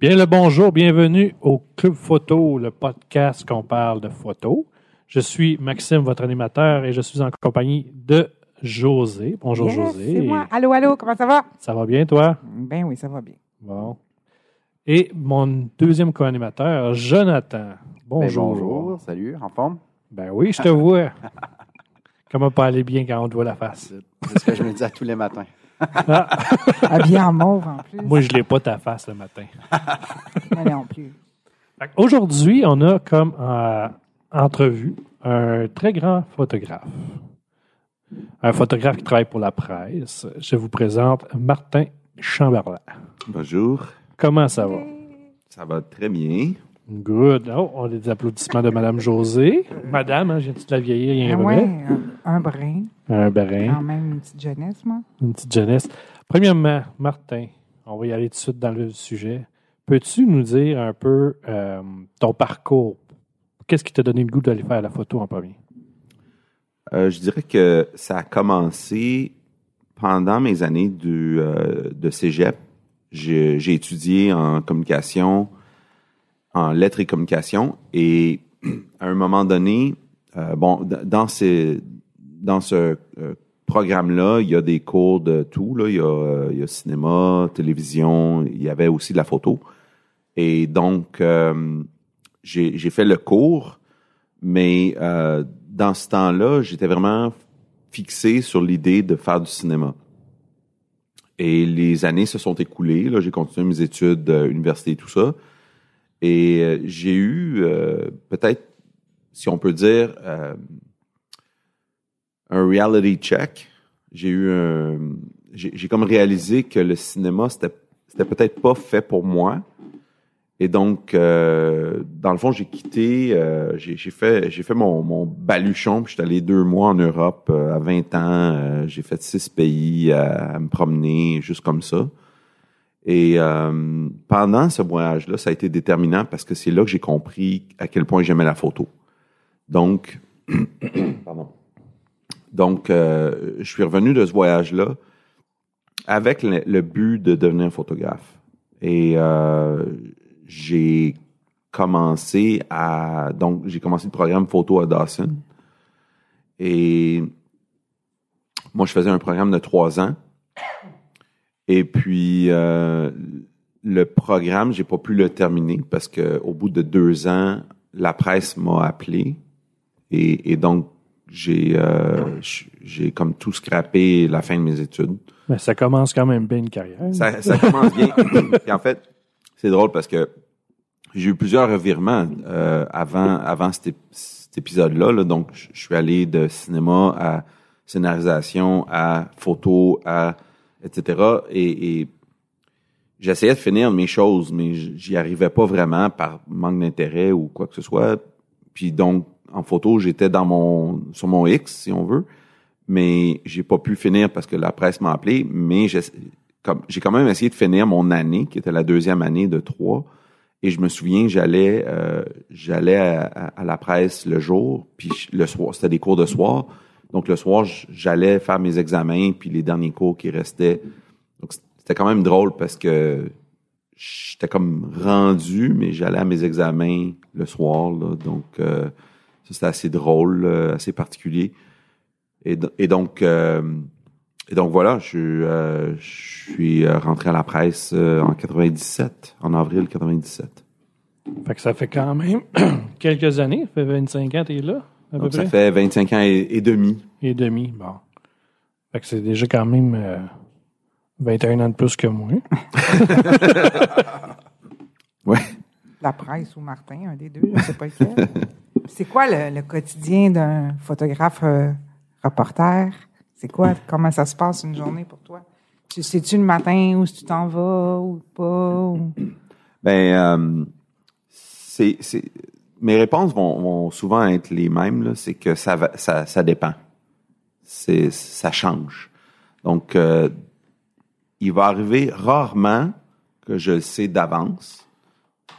Bien le bonjour, bienvenue au Club Photo, le podcast qu'on parle de photo. Je suis Maxime, votre animateur, et je suis en compagnie de José. Bonjour Yes, José. C'est moi. Allô, allô, comment ça va? Ça va bien toi? Ben oui, ça va bien. Bon. Et mon deuxième co-animateur, Jonathan. Bonjour. Ben, bonjour, salut, en forme? Ben oui, je te vois. Comment pas aller bien quand on te voit la face? C'est ce que je me dis à tous les matins. Habillé en mauve en plus. Moi, je l'ai pas ta face le matin. Moi non plus. Aujourd'hui, on a comme euh, entrevue un très grand photographe. Un photographe qui travaille pour la presse. Je vous présente Martin Chamberlain. Bonjour, Comment ça va? ça va très bien. Good. Oh, on a des applaudissements de Madame José. Madame, hein, j'ai de la vieillir, il y a Ah un ouais, vrai. un, un brin. Un brin, Quand même une petite jeunesse, moi. une petite jeunesse. Premièrement, Martin, on va y aller tout de suite dans le sujet. Peux-tu nous dire un peu euh, ton parcours? Qu'est-ce qui t'a donné le goût d'aller faire la photo en premier? Euh, je dirais que ça a commencé pendant mes années du, euh, de cégep. J'ai j'ai étudié en communication, en lettres et communication, et à un moment donné, euh, bon, dans dans ce euh, programme-là, il y a des cours de tout. Là. Il, y a, euh, il y a cinéma, télévision, il y avait aussi de la photo. Et donc, j'ai fait le cours, mais dans ce temps-là, j'étais vraiment fixé sur l'idée de faire du cinéma. Et les années se sont écoulées. J'ai continué mes études, université, tout ça. Et euh, j'ai eu euh, peut-être, si on peut dire, euh, un reality check. J'ai eu un, j'ai comme réalisé que le cinéma c'était c'était peut-être pas fait pour moi. Et donc, euh, dans le fond, j'ai quitté, euh, j'ai fait, j'ai fait mon, mon baluchon, puis j'étais allé deux mois en Europe euh, à 20 ans. j'ai fait six pays à me promener, juste comme ça. Et euh, pendant ce voyage-là, ça a été déterminant parce que c'est là que j'ai compris à quel point j'aimais la photo. Donc, pardon. Donc, euh, je suis revenu de ce voyage-là avec le, but de devenir photographe. Et euh, j'ai commencé à donc j'ai commencé le programme photo à Dawson et moi je faisais un programme de trois ans et puis euh, le programme j'ai pas pu le terminer parce que au bout de deux ans la presse m'a appelé et, et donc j'ai euh, j'ai comme tout scrappé la fin de mes études Mais ça commence quand même bien une carrière. ça, ça commence bien. Puis en fait, c'est drôle parce que j'ai eu plusieurs revirements euh, avant, avant cet, ép- cet épisode-là. là. Donc, je suis allé de cinéma à scénarisation, à photo, à etc. Et, j'essayais de finir mes choses, mais j'y arrivais pas vraiment par manque d'intérêt ou quoi que ce soit. Puis donc, en photo, j'étais dans mon sur mon X, si on veut, mais j'ai pas pu finir parce que la presse m'a appelé. Mais j'ai quand même essayé de finir mon année, qui était la deuxième année de trois. Et je me souviens, j'allais euh, j'allais à- à la presse le jour, puis le soir, c'était des cours de soir. Donc le soir, j'allais faire mes examens, puis les derniers cours qui restaient. Donc c'était quand même drôle parce que j'étais comme rendu, mais j'allais à mes examens le soir. là. donc euh, ça c'était assez drôle, euh, assez particulier. Euh, et donc voilà, je, suis rentré à la presse en 97, en avril 97. Fait que ça fait quand même quelques années. Ça fait 25 ans que tu es là, à peu Donc ça fait 25 ans et, et demi. Et demi, bon. Fait que c'est déjà quand même euh, 21 ans de plus que moi. Ouais. La presse ou Martin, un des deux, je sais pas lequel. C'est quoi le, le quotidien d'un photographe euh, reporter? C'est quoi? Comment ça se passe une journée pour toi? Tu sais-tu le matin où tu t'en vas ou pas? ou- Ben, euh, c'est, c'est, mes réponses vont, vont souvent être les mêmes. C'est que ça, va, ça, ça dépend. Ça change. Donc, euh, il va arriver rarement que je le sais d'avance.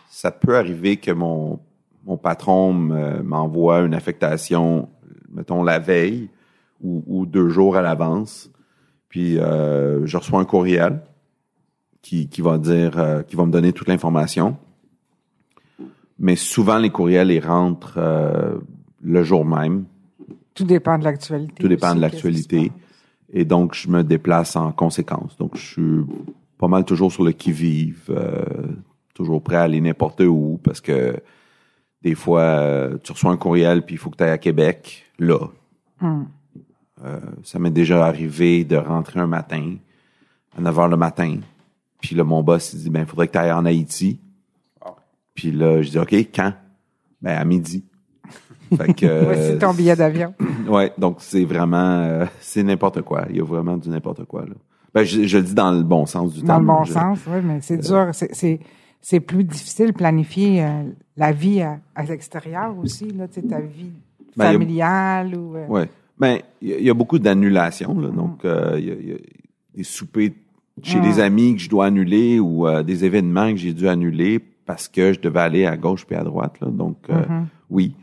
Ça peut arriver que mon, mon patron me- m'envoie une affectation, mettons la veille ou, ou deux jours à l'avance. Puis euh, je reçois un courriel qui, qui va dire, euh, qui va me donner toute l'information. Mais souvent, les courriels, ils rentrent euh, le jour même. Tout dépend de l'actualité. Tout dépend aussi, de l'actualité. Et donc, je me déplace en conséquence. Donc, je suis pas mal toujours sur le qui-vive, euh, toujours prêt à aller n'importe où parce que des fois, euh, tu reçois un courriel puis il faut que tu ailles à Québec, là. Hmm. Euh, ça m'est déjà arrivé de rentrer un matin, à 9 h le matin, puis là, mon boss, il dit, ben, il faudrait que tu ailles en Haïti. Puis là, je dis, OK, quand? Ben, à midi. fait que, euh, Voici ton billet d'avion. Ouais, donc c'est vraiment euh, c'est n'importe quoi. Il y a vraiment du n'importe quoi là. Ben je, je le dis dans le bon sens du Dans le terme. bon Je- sens, oui, mais c'est dur. C'est- plus difficile de planifier euh, la vie à, à l'extérieur aussi, là, tu sais, ta vie Ben, a- familiale ou. euh, Ouais. Ben il y, a- il y a beaucoup d'annulations là. Donc euh, il y, a, il y a des soupers chez Mm. des amis que je dois annuler ou euh, des événements que j'ai dû annuler parce que je devais aller à gauche puis à droite là. Donc euh, Mm-hmm. oui.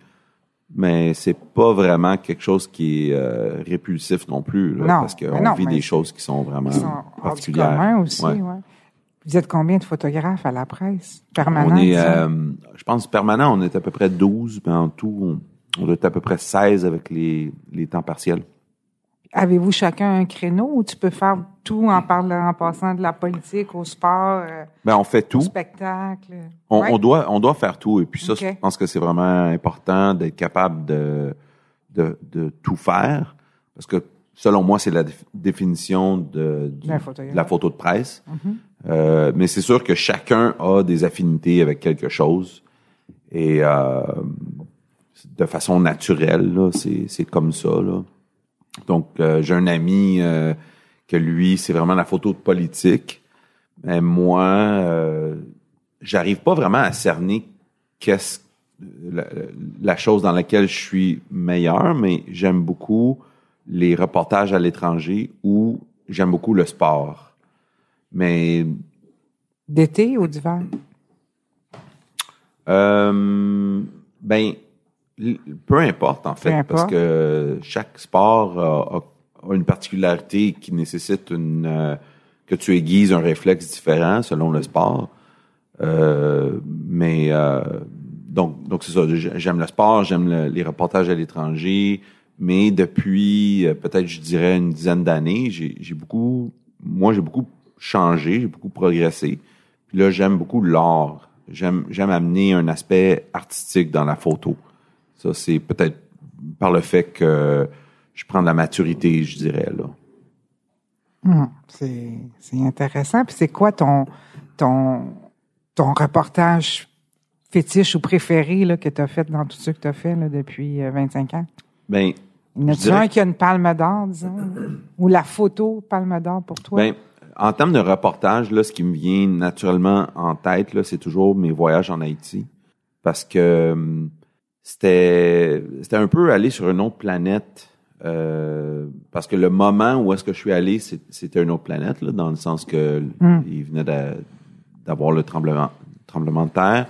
Mais c'est pas vraiment quelque chose qui est euh, répulsif non plus là, Non, parce qu'on vit des choses qui sont vraiment qui sont particulières. commun aussi, Ouais. ouais. Vous êtes combien de photographes à la presse? Permanent? On est, euh, je pense, permanent, on est à peu près 12, mais en tout, on, on doit être à peu près 16 avec les, les temps partiels. Avez-vous chacun un créneau ou tu peux faire tout en parlant, en passant de la politique au sport, euh, Ben, on fait au tout. spectacle? On, Ouais. on doit, on doit faire tout. Et puis ça, je pense que c'est vraiment important d'être capable de, de, de tout faire. Parce que, selon moi, c'est la déf- définition de, la photo de presse. Mhm. Euh, mais c'est sûr que chacun a des affinités avec quelque chose. Et euh, de façon naturelle, c'est, c'est comme ça. Là. Donc, euh, j'ai un ami euh, que lui, c'est vraiment la photo de politique. Mais moi, euh, j'arrive pas vraiment à cerner qu'est-ce la, la chose dans laquelle je suis meilleur, mais j'aime beaucoup les reportages à l'étranger ou j'aime beaucoup le sport. Mais D'été ou d'hiver? euh, ben, peu importe en fait, parce que chaque sport a, une particularité qui nécessite une euh, que tu aiguises un réflexe différent selon le sport. Euh, mais euh, donc donc c'est ça. J'aime le sport, j'aime le- les reportages à l'étranger, mais depuis euh, peut-être je dirais une dizaine d'années, j'ai j'ai beaucoup, moi j'ai beaucoup changé, j'ai beaucoup progressé. Puis là j'aime beaucoup l'art. J'aime j'aime amener un aspect artistique dans la photo. Ça c'est peut-être par le fait que je prends de la maturité, je dirais là. Hum, c'est c'est intéressant. Puis c'est quoi ton ton ton reportage fétiche ou préféré là, que tu as fait dans tout ce que tu as fait là, depuis euh, 25 ans? Ben Y en dirais- un qui a une palme d'or, disons? Ou la photo palme d'or pour toi? Ben, en termes de reportage, là, ce qui me vient naturellement en tête, là, c'est toujours mes voyages en Haïti. Parce que hum, c'était c'était un peu aller sur une autre planète. euh, parce que le moment où est-ce que je suis allé, c'était une autre planète, là, dans le sens que Mm. il venait d'a- d'avoir le tremblement, tremblement de terre.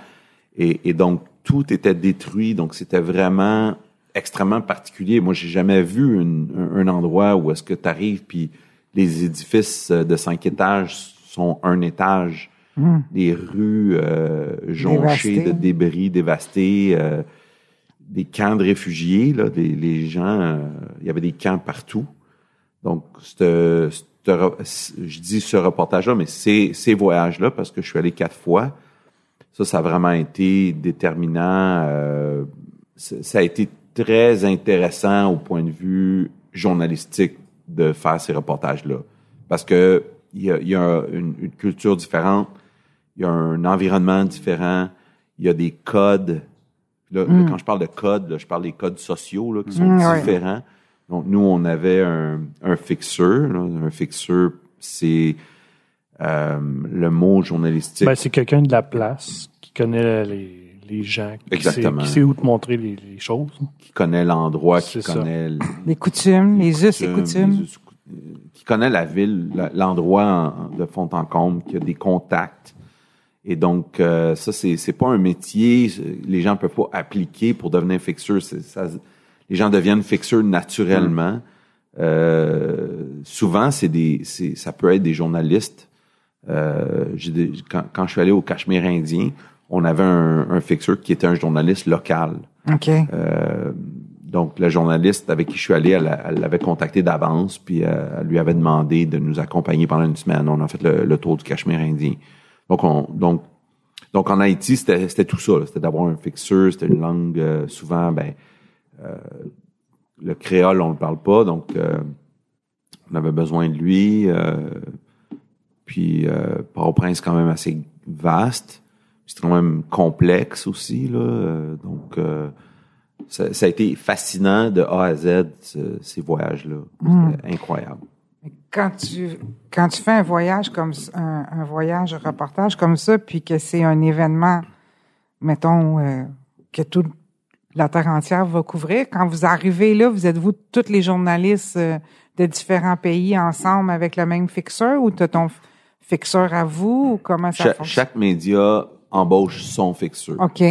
Et, et donc, tout était détruit. Donc, c'était vraiment extrêmement particulier. Moi, j'ai jamais vu une- un, un endroit où est-ce que tu arrives puis les édifices euh, de cinq étages sont un étage. Les rues euh, jonchées Dévastées. de débris dévastés, euh, des camps de réfugiés. Là, des- les gens, euh, il y avait des camps partout. Donc, c'te- je dis ce reportage-là, mais ces, ces voyages-là, parce que je suis allé quatre fois, ça, ça a vraiment été déterminant. euh, ça a été très intéressant au point de vue journalistique de faire ces reportages-là. Parce que il y a, y a une, une culture différente, il y a un environnement différent, il y a des codes. Là, là, quand je parle de codes, là, je parle des codes sociaux là, qui sont Mm, ouais. différents. Donc, nous, on avait un, un fixeur. là. Un fixeur, c'est euh, le mot journalistique. Ben, c'est quelqu'un de la place qui connaît les, les gens, qui sait, Exactement. qui sait où te montrer les, les choses. qui connaît l'endroit, qui ça. connaît l- les coutumes, les us et coutumes. les us- qui connaît la ville, l'endroit en- de fond en comble, qui a des contacts. Et donc, euh, ça, c'est, c'est pas un métier, les gens peuvent pas appliquer pour devenir fixeur. Les gens deviennent fixeurs naturellement. Euh, souvent, c'est des, c'est, ça peut être des journalistes. Euh, des- quand, quand je suis allé au Cachemire indien, on avait un, un fixeur qui était un journaliste local. OK. Euh, donc, le journaliste avec qui je suis allé, elle, elle l'avait contacté d'avance, puis euh, elle lui avait demandé de nous accompagner pendant une semaine. On a fait le, le tour du Cachemire indien. Donc, on, donc, donc en Haïti, c'était c'était tout ça. là. C'était d'avoir un fixeur, c'était une langue euh, souvent, ben, euh, le créole, on le parle pas, donc euh, on avait besoin de lui. euh, puis, euh, Port-au-Prince, quand même assez vaste. C'est quand même complexe aussi, là. donc, euh, ça, ça a été fascinant de A à Z, ce- ces voyages-là. C'était incroyable. Quand tu, quand tu fais un voyage comme ça- un, un voyage reportage comme ça, puis que c'est un événement, mettons, euh, que toute la terre entière va couvrir, quand vous arrivez là, vous êtes-vous tous les journalistes euh, de différents pays ensemble avec le même fixeur ou t'as ton fixeur à vous ou comment ça Cha- fonctionne? chaque média embauche son fixeur. OK.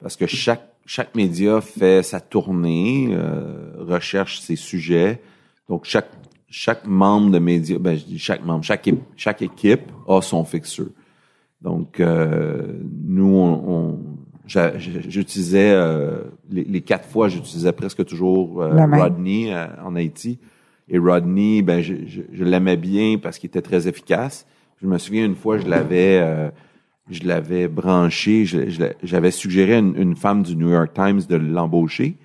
Parce que chaque, chaque média fait sa tournée, euh, recherche ses sujets. Donc, chaque, chaque membre de média, ben, je dis chaque membre, chaque, é- chaque équipe a son fixeur. Donc, euh, nous, on, on- j'utilisais, euh, les, les quatre fois, j'utilisais presque toujours euh. Rodney euh, en Haïti. Et Rodney, ben, je, je, je l'aimais bien parce qu'il était très efficace. Je me souviens une fois, je l'avais, euh, je l'avais branché, je- je l'ai- j'avais suggéré à une, une femme du New York Times de l'embaucher.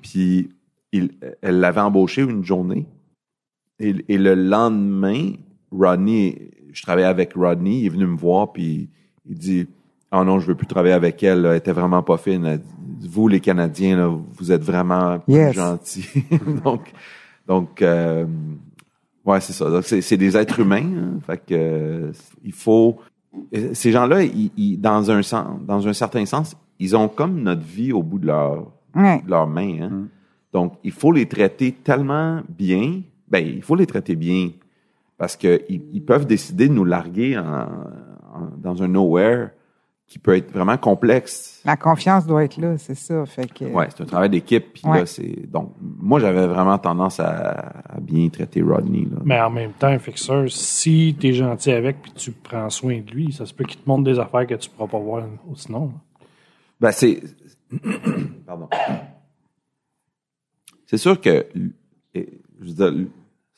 Puis, il, elle l'avait embauché une journée. Et, et le lendemain, Rodney, je travaillais avec Rodney, il est venu me voir, puis il dit Ah non, je veux plus travailler avec elle, là, elle était vraiment pas fine. Vous, les Canadiens, là, vous êtes vraiment Yes. gentils. donc, donc euh, ouais, c'est ça. Donc, c'est, c'est des êtres humains. hein. fait que euh, il faut. Ces gens-là, ils, ils- dans un sens, dans un certain sens, ils ont comme notre vie au bout de leur Ouais. de leurs mains. hein. Donc, il faut les traiter tellement bien. Ben, il faut les traiter bien parce que ils, peuvent décider de nous larguer en- en- dans un nowhere qui peut être vraiment complexe. La confiance doit être là, c'est ça. Fait que, Ouais, c'est un travail d'équipe. Puis Ouais. là, c'est donc moi j'avais vraiment tendance à, à bien traiter Rodney. Là. Mais en même temps, un fixeur, si tu es gentil avec puis tu prends soin de lui, ça se peut qu'il te montre des affaires que tu pourras pas voir sinon. Ben, c'est. Pardon. C'est sûr que. Je veux dire,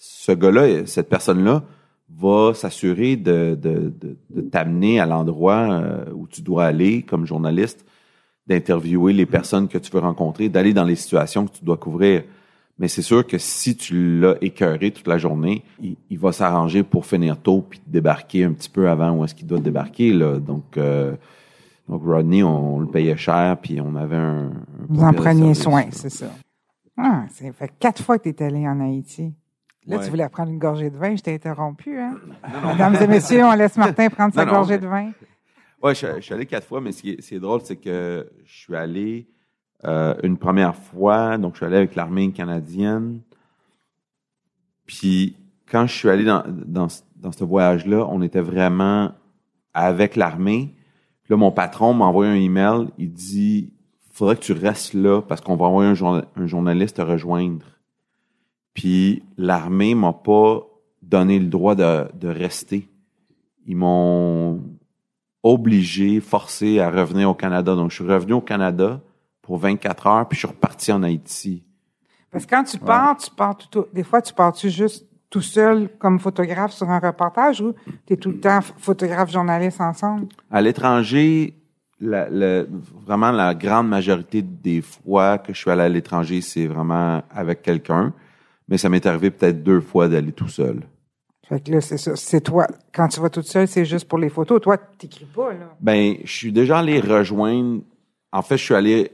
ce gars-là, cette personne-là, va s'assurer de, de, de, de t'amener à l'endroit euh, où tu dois aller comme journaliste, d'interviewer les personnes que tu veux rencontrer, d'aller dans les situations que tu dois couvrir. Mais c'est sûr que si tu l'as écœuré toute la journée, il, il va s'arranger pour finir tôt puis débarquer un petit peu avant où est-ce qu'il doit débarquer. Là. Donc, euh, donc Rodney, on, le payait cher puis on avait un. un Vous en preniez soin, c'est ça. Ah, c'est fait quatre fois que tu es allé en Haïti. Là, Ouais. tu voulais prendre une gorgée de vin, je t'ai interrompu, hein? Mesdames et messieurs, on laisse Martin prendre sa Non, gorgée de vin. Ouais, je, je suis allé quatre fois, mais ce qui est, ce qui est drôle, c'est que je suis allé euh, une première fois, donc je suis allé avec l'armée canadienne. Puis quand je suis allé dans, dans, ce- dans ce voyage-là, on était vraiment avec l'armée. Puis là, mon patron m'a envoyé un email. Il dit faudrait que tu restes là parce qu'on va envoyer un journaliste te rejoindre. Puis l'armée m'a pas donné le droit de, de rester. Ils m'ont obligé, forcé à revenir au Canada. Donc, je suis revenu au Canada pour 24 heures, puis je suis reparti en Haïti. Parce que quand tu pars, tu pars tout, des fois, tu pars-tu juste tout seul comme photographe sur un reportage ou tu es tout le temps ph- photographe journaliste ensemble? À l'étranger, la- la- vraiment la grande majorité des fois que je suis allé à l'étranger, c'est vraiment avec quelqu'un. Mais ça m'est arrivé peut-être deux fois d'aller tout seul. Fait que là, c'est ça. C'est toi. Quand tu vas toute seule, c'est juste pour les photos. Toi, tu t'écris pas, là. Ben, je suis déjà allé rejoindre. En fait, je suis allé,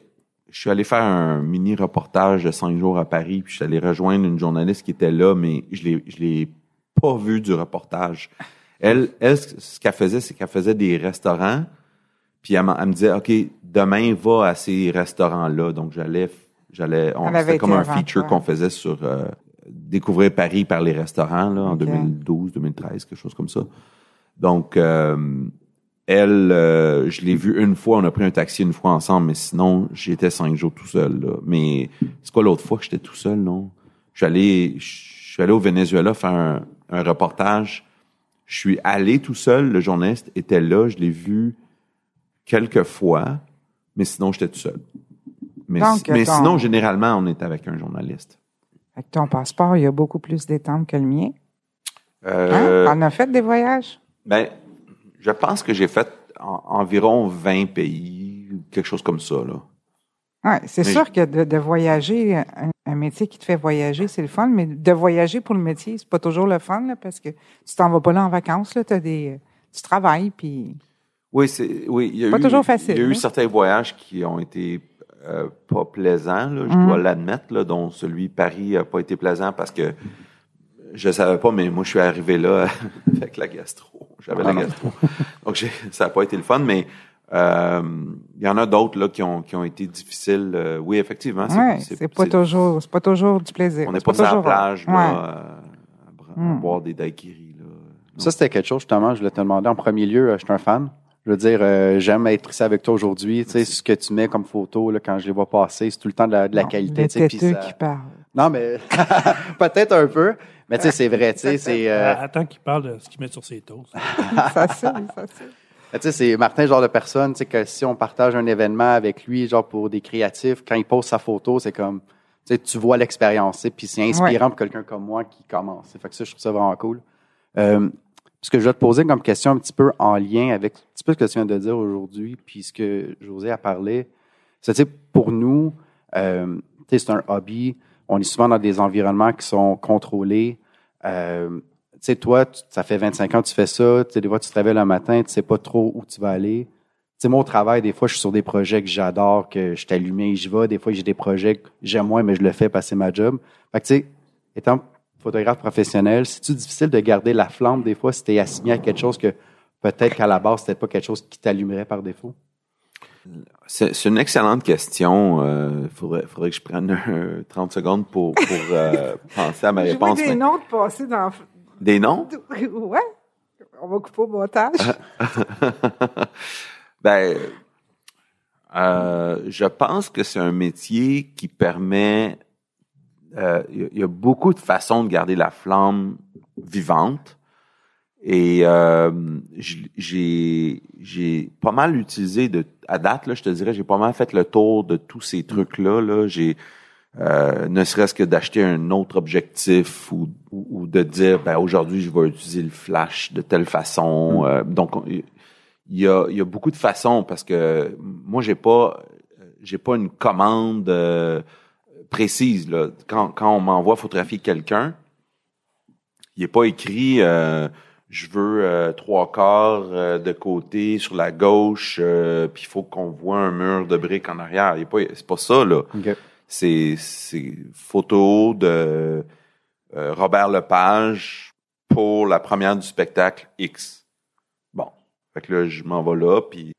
je suis allé faire un mini reportage de cinq jours à Paris, puis je suis allé rejoindre une journaliste qui était là, mais je l'ai, je l'ai pas vu du reportage. Elle, elle, ce qu'elle faisait, c'est qu'elle faisait des restaurants, puis elle, elle me disait, ok, demain va à ces restaurants-là. Donc j'allais, j'allais, c'était comme un feature qu'on faisait sur euh, découvrir Paris par les restaurants là, en Ok. 2012, 2013, quelque chose comme ça. Donc euh, elle, euh, je l'ai vue une fois, on a pris un taxi une fois ensemble, mais sinon, j'étais cinq jours tout seul. Là. Mais c'est quoi l'autre fois que j'étais tout seul, non? Je suis allé, je suis allé au Venezuela faire un, un reportage. Je suis allé tout seul, le journaliste était là, je l'ai vu quelques fois, mais sinon, j'étais tout seul. Mais, Donc, mais ton- sinon, généralement, on est avec un journaliste. Que ton passeport, il y a beaucoup plus d'étampes que le mien. Hein? Euh, T'en as fait des voyages? Ben, je pense que j'ai fait en- environ 20 pays, quelque chose comme ça, là. Ouais, c'est sûr que de, de voyager, un, un métier qui te fait voyager, c'est le fun, mais de voyager pour le métier, c'est pas toujours le fun, là, parce que tu t'en vas pas là en vacances, là, t'as des, tu travailles, puis Oui, c'est, oui, il y a Pas eu, toujours facile, Il y a eu hein? certains voyages qui ont été euh, pas plaisants, là, je dois l'admettre, là, dont celui Paris a pas été plaisant parce que je savais pas, mais moi, je suis arrivé là avec la gastro. J'avais Ah la non. gastro. Donc, j'ai- ça a pas été le fun, mais euh, il y en a d'autres là qui ont, qui ont été difficiles. Euh, oui, effectivement. ouais, c'est pas toujours, c'est pas toujours du plaisir. On n'est C'est pas sur la plage là, Ouais. à, bra- à Mm. boire des daiquiris. Là. Ça, c'était quelque chose, justement, je voulais te demander en premier lieu, euh, je suis un fan. Je veux dire, euh, j'aime être ici avec toi aujourd'hui. Tu sais, ce que tu mets comme photo, là, quand je les vois passer, c'est tout le temps de la, de la Non, qualité. Têteux ça- qui parle. Non, mais peut-être un peu. Mais tu sais, c'est vrai, tu sais, c'est... euh, Ah, Attends qu'il parle de ce qu'il met sur ses toasts. ça c'est, ça c'est. Tu sais, c'est Martin, le genre de personne, tu sais, que si on partage un événement avec lui, genre pour des créatifs, quand il pose sa photo, c'est comme, tu sais, tu vois l'expérience, tu sais, puis c'est inspirant pour quelqu'un comme moi qui commence. Fait que ça, je trouve ça vraiment cool. Euh, ce que je vais te poser comme question un petit peu en lien avec un petit peu ce que tu viens de dire aujourd'hui, puis ce que José a parlé, c'est, pour nous, euh, c'est un hobby, on est souvent dans des environnements qui sont contrôlés. Euh, tu sais, toi, ça fait 25 ans que tu fais ça. Tu sais, des fois, tu te réveilles le matin, tu sais pas trop où tu vas aller. Tu sais, moi, au travail, des fois, je suis sur des projets que j'adore, que je suis allumé et j'y vais. Des fois, j'ai des projets que j'aime moins, mais je le fais c'est ma job. Fait que, tu sais, étant photographe professionnel, c'est-tu difficile de garder la flamme des fois si tu es assigné à quelque chose que peut-être qu'à la base, c'était pas quelque chose qui t'allumerait par défaut? C'est c'est une excellente question. Il faudrait, faudrait que je prenne euh, 30 secondes pour, pour euh, penser à ma Je réponse. des mais- noms de passer dans. Des noms? Ouais. On va couper au montage. ben, euh, je pense que c'est un métier qui permet. Euh, Il y a- il y, a beaucoup de façons de garder la flamme vivante. Et euh, j'ai j'ai pas mal utilisé de à date là, je te dirais, j'ai pas mal fait le tour de tous ces trucs là. Là, j'ai euh, ne serait-ce que d'acheter un autre objectif ou, ou, ou de dire ben aujourd'hui je vais utiliser le flash de telle façon. Euh, donc on- il y a, y a beaucoup de façons parce que moi j'ai pas j'ai pas une commande euh, précise là. Quand, quand on m'envoie photographier quelqu'un, il est pas écrit euh, je veux euh, trois quarts euh, de côté sur la gauche euh, puis il faut qu'on voit un mur de briques en arrière. Il est pas c'est pas ça là OK. c'est c'est photo de euh, Robert Lepage pour la première du spectacle X. Bon, fait que là je m'en vais là puis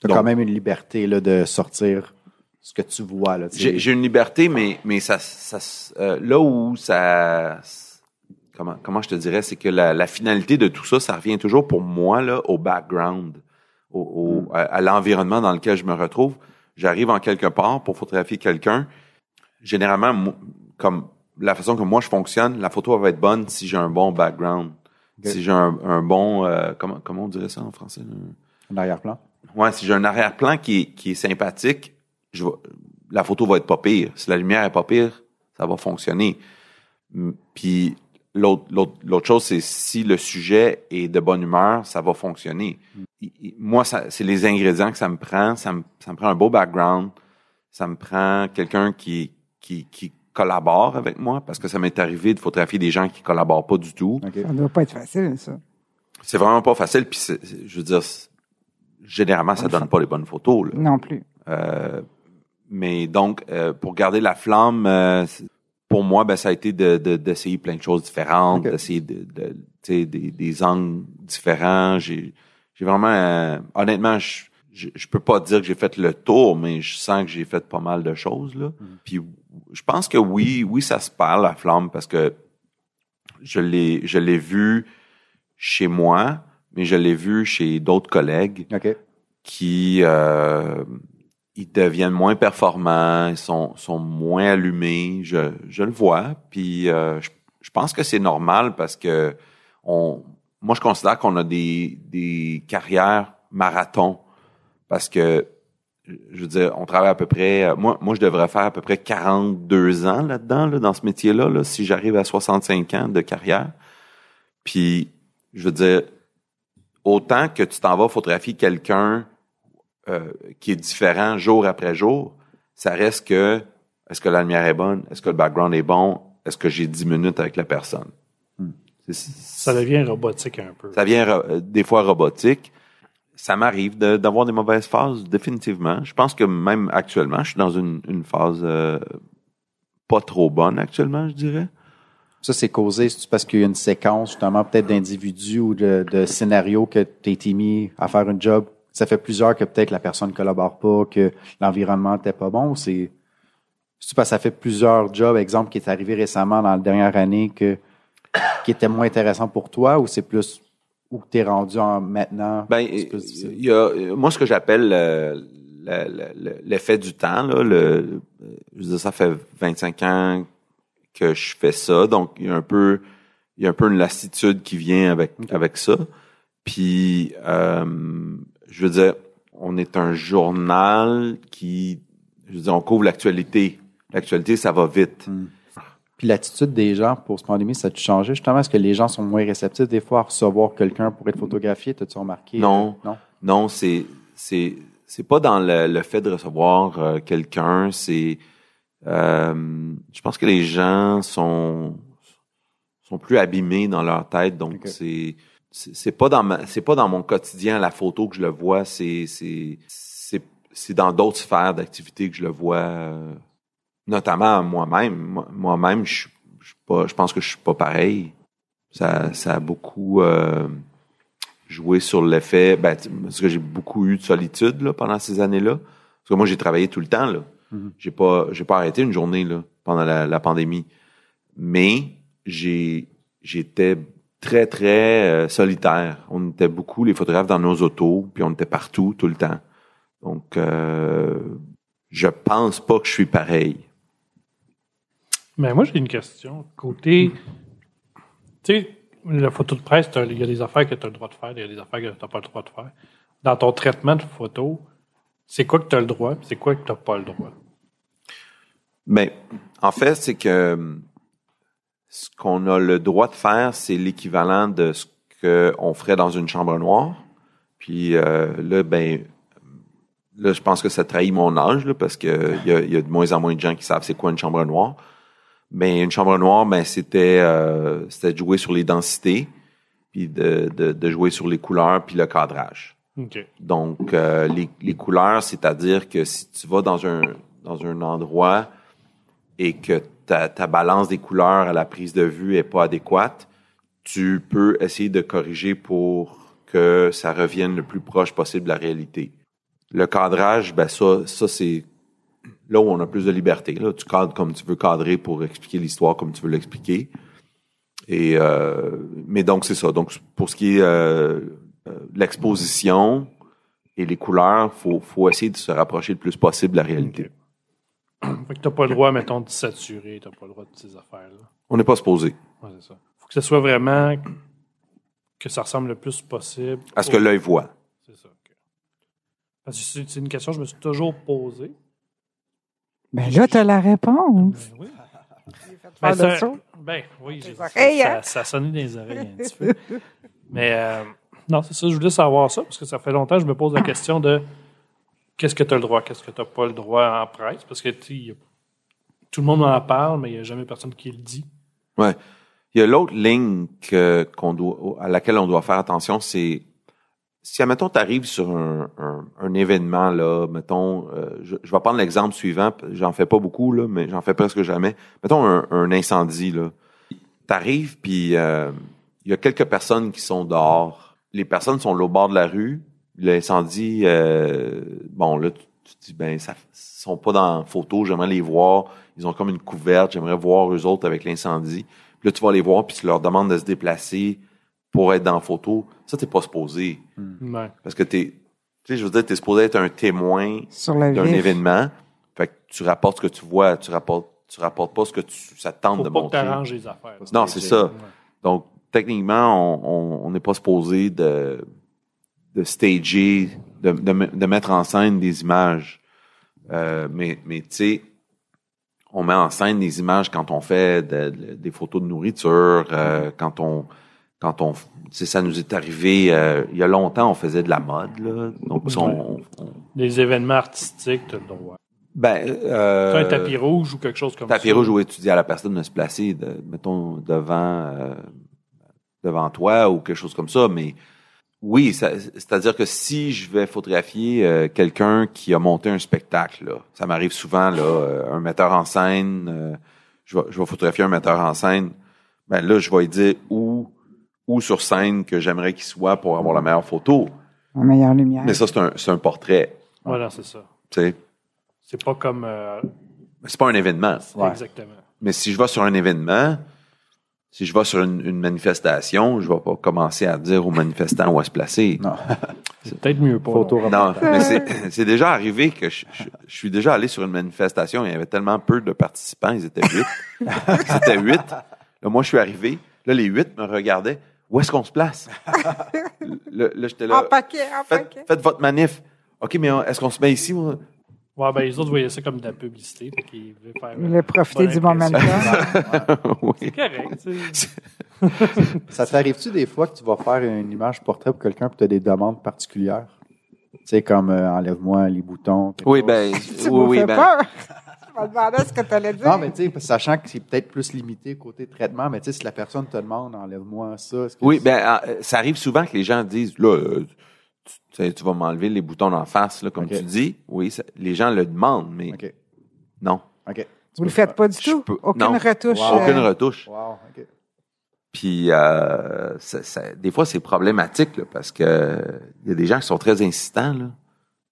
Tu as Donc- quand même une liberté là, de sortir ce que tu vois. Là, j'ai j'ai une liberté mais mais ça ça euh, là où ça comment comment je te dirais c'est que la, la finalité de tout ça ça revient toujours pour moi là au background au, au- à, à l'environnement dans lequel je me retrouve. J'arrive en quelque part pour photographier quelqu'un. Généralement comme la façon que moi je fonctionne la photo va être bonne si j'ai un bon background. Si j'ai un, un bon euh, comment comment on dirait ça en français? Un- En arrière-plan. Ouais, si j'ai un arrière-plan qui qui est sympathique, je vais- la photo va être pas pire. Si la lumière est pas pire, ça va fonctionner. Puis l'autre, chose, c'est si le sujet est de bonne humeur, ça va fonctionner. I- Moi, c'est les ingrédients que ça me prend. Ça me, ça me prend un beau background. Ça me prend quelqu'un qui, qui, qui collabore avec moi parce que ça m'est arrivé de photographier des gens qui collaborent pas du tout. Ça doit pas être facile, ça. C'est vraiment pas facile. Puis je veux dire, généralement, ça donne pas les bonnes photos. Là. Non plus. Euh, mais donc, euh, pour garder la flamme, euh, pour moi, ben, ça a été de, de- d'essayer plein de choses différentes, d'essayer de, de, tu sais, des, des angles différents. J'ai, j'ai vraiment, euh, honnêtement, je, je, je peux pas dire que j'ai fait le tour, mais je sens que j'ai fait pas mal de choses là. Puis, je pense que oui, oui, ça se perd la flamme parce que je l'ai, je l'ai vu chez moi, mais je l'ai vu chez d'autres collègues OK. qui euh, ils deviennent moins performants, ils sont, sont moins allumés. Je, je le vois. Puis euh, je, je pense que c'est normal parce que on, moi, je considère qu'on a des, des carrières marathon parce que, je veux dire, on travaille à peu près, moi, moi, je devrais faire à peu près 42 ans là-dedans, là, dans ce métier-là, là, si j'arrive à 65 ans de carrière. Puis, je veux dire, autant que tu t'en vas photographier quelqu'un euh, qui est différent jour après jour, ça reste que est-ce que la lumière est bonne, est-ce que le background est bon, est-ce que j'ai 10 minutes avec la personne? C'est- Ça devient robotique un peu. ça vient ro- des fois robotique. Ça m'arrive de- d'avoir des mauvaises phases, définitivement. Je pense que même actuellement, je suis dans une, une phase euh, pas trop bonne actuellement, je dirais. Ça, c'est causé c'est-tu parce qu'il y a une séquence, justement, peut-être d'individus ou de, de scénarios que tu été mis à faire un job. Ça fait plusieurs que peut-être la personne collabore pas, que l'environnement n'était pas bon. C'est parce que ça fait plusieurs jobs, exemple, qui est arrivé récemment dans la dernière année, que, qui était moins intéressant pour toi, ou c'est plus où tu es rendu en maintenant? Ben, il y a, moi, ce que j'appelle le- le- l'effet du temps, là, le, je veux dire, ça fait 25 ans que je fais ça, donc il y a un peu, il y a un peu une lassitude qui vient avec avec ça. Puis, euh, je veux dire, on est un journal qui, je veux dire, on couvre l'actualité. L'actualité, ça va vite. Puis l'attitude des gens pour cette pandémie, ça a changé justement? Est-ce que les gens sont moins réceptifs des fois à recevoir quelqu'un pour être photographié? T'as-tu remarqué? Non. Non? Non, c'est c'est c'est pas dans le, le fait de recevoir euh, quelqu'un. C'est euh, je pense que les gens sont sont plus abîmés dans leur tête, donc c'est c'est pas dans ma, c'est pas dans mon quotidien la photo que je le vois. C'est c'est c'est c'est dans d'autres sphères d'activité que je le vois, euh, notamment moi-même. Moi- Moi-même, je suis- je pas, je pense que je suis pas pareil. Ça ça a beaucoup euh, jouer sur l'effet, ben, parce que j'ai beaucoup eu de solitude là, pendant ces années-là. Parce que moi, j'ai travaillé tout le temps. Là. Mhm. J'ai pas, j'ai pas arrêté une journée là, pendant la, la pandémie. Mais j'ai, j'étais très, très euh, solitaire. On était beaucoup les photographes dans nos autos, puis on était partout tout le temps. Donc, euh, je pense pas que je suis pareil. Mais moi, j'ai une question. Côté. Tu sais, la photo de presse, il y a des affaires que tu as le droit de faire, il y a des affaires que tu n'as pas le droit de faire. Dans ton traitement de photo, c'est quoi que tu as le droit, c'est quoi que tu n'as pas le droit? Mais en fait, c'est que ce qu'on a le droit de faire, c'est l'équivalent de ce qu'on ferait dans une chambre noire. Puis euh, là, ben, là, je pense que ça trahit mon âge, là, parce que il y a, il y a de moins en moins de gens qui savent c'est quoi une chambre noire. Mais une chambre noire, ben, c'était euh, c'était de jouer sur les densités, puis de, de, de jouer sur les couleurs, puis le cadrage. Donc, euh, les, les couleurs, c'est-à-dire que si tu vas dans un, dans un endroit et que ta, balance des couleurs à la prise de vue est pas adéquate, tu peux essayer de corriger pour que ça revienne le plus proche possible de la réalité. Le cadrage, ben ça, ça c'est là où on a plus de liberté. Là, tu cadres comme tu veux cadrer pour expliquer l'histoire comme tu veux l'expliquer. Et euh, mais donc c'est ça. Donc pour ce qui est euh, euh, l'exposition et les couleurs, faut faut essayer de se rapprocher le plus possible de la réalité. Fait que tu n'as pas le droit, mettons, de saturer, tu n'as pas le droit de ces affaires-là. On n'est pas supposé. Ouais, c'est ça. faut que ce soit vraiment que ça ressemble le plus possible. À ce que l'œil voit. C'est ça. ok. Parce que c'est une question que je me suis toujours posée. Ben là, tu as la réponse. Ben oui. Ben, ça- ben oui, j'ai- Les oreilles, ça, hein? ça sonné dans les oreilles un petit peu. Mais euh, non, c'est ça, je voulais savoir ça, parce que ça fait longtemps que je me pose la question de qu'est-ce que tu as le droit, qu'est-ce que tu n'as pas le droit en presse, parce que tout le monde en parle, mais il n'y a jamais personne qui le dit. Ouais. Il y a l'autre ligne qu'on doit, à laquelle on doit faire attention, c'est si, admettons, tu arrives sur un, événement, là, mettons, euh, je, vais prendre l'exemple suivant, j'en fais pas beaucoup, là, mais j'en fais presque jamais. Mettons un, incendie, là. T'arrives, puis euh, il y a quelques personnes qui sont dehors. Les personnes sont au bord de la rue. L'incendie, euh, bon, là, tu, tu te dis, ben, ça, ils sont pas dans la photo, j'aimerais les voir. Ils ont comme une couverte, j'aimerais voir eux autres avec l'incendie. Puis là, tu vas les voir, puis tu leur demandes de se déplacer pour être dans la photo. Ça, t'es pas supposé. Ouais. Parce que t'es, tu sais, je veux dire, t'es supposé être un témoin d'un événement. Fait que tu rapportes ce que tu vois, tu rapportes, tu rapportes pas ce que tu, ça te tente Faut de pas que montrer. les affaires. Non, c'est ça. Ouais. Donc, techniquement, on- on on n'est pas supposé de, de stager, de, de, de mettre en scène des images. Euh, mais, mais tu sais, on met en scène des images quand on fait de- de- des photos de nourriture, euh, quand on, quand on, tu sais, ça nous est arrivé euh, il y a longtemps, on faisait de la mode là, donc on, on- Les événements artistiques, tu as le droit. ben, euh, un tapis rouge ou quelque chose comme tapis ça? rouge où étudier à la personne de se placer, de, mettons, devant, euh, devant toi ou quelque chose comme ça. Mais oui, c'est-à-dire que si je vais photographier euh, quelqu'un qui a monté un spectacle, là, ça m'arrive souvent, là, euh, un metteur en scène, euh, je, vais, je vais photographier un metteur en scène, ben là, je vais lui dire où, où sur scène que j'aimerais qu'il soit pour avoir la meilleure photo. En meilleure lumière. Mais ça, c'est un, c'est un portrait, Voilà, c'est ça. tu sais? C'est pas comme. euh, C'est pas un événement. Ouais. Exactement. Mais si je vais sur un événement, si je vais sur une, une manifestation, je vais pas commencer à dire aux manifestants où à se placer. Non. C'est peut-être mieux pas. Photo Non, mais c'est c'est déjà arrivé que je, je- je suis déjà allé sur une manifestation, il y avait tellement peu de participants, ils étaient huit. Ils étaient huit. Là, moi, je suis arrivé. Là, les huit me regardaient. Où est-ce qu'on se place? Là, là, j'étais là. En paquet, en Faites, paquet. faites votre manif. OK, mais est-ce qu'on se met ici? Ou- Ouais, ben, les autres voyaient ça comme de la publicité. qu'ils voulaient faire, Il a profité bonne du impression. oui. C'est correct, tu sais. Ça t'arrive-tu des fois que tu vas faire une image portrait pour quelqu'un et tu as des demandes particulières? Tu sais, comme euh, enlève-moi les boutons. quelque Oui, chose. ben, Tu oui, m'as oui, ben, peur. Je me demandais ce que tu allais dire. Non, mais tu sais, sachant que c'est peut-être plus limité côté traitement, mais tu sais, si la personne te demande enlève-moi ça. est-ce que Oui, tu- ben, euh, ça arrive souvent que les gens disent, là, euh, tu, tu sais, tu vas m'enlever les boutons d'en face, là, comme tu dis. Oui, ça- les gens le demandent, mais non. Vous le faites pas du tout? peux- Aucune non. retouche? Wow. euh, Aucune retouche. Wow. Puis, euh, ça- ça- des fois, c'est problématique, là, parce que il y a des gens qui sont très insistants, là.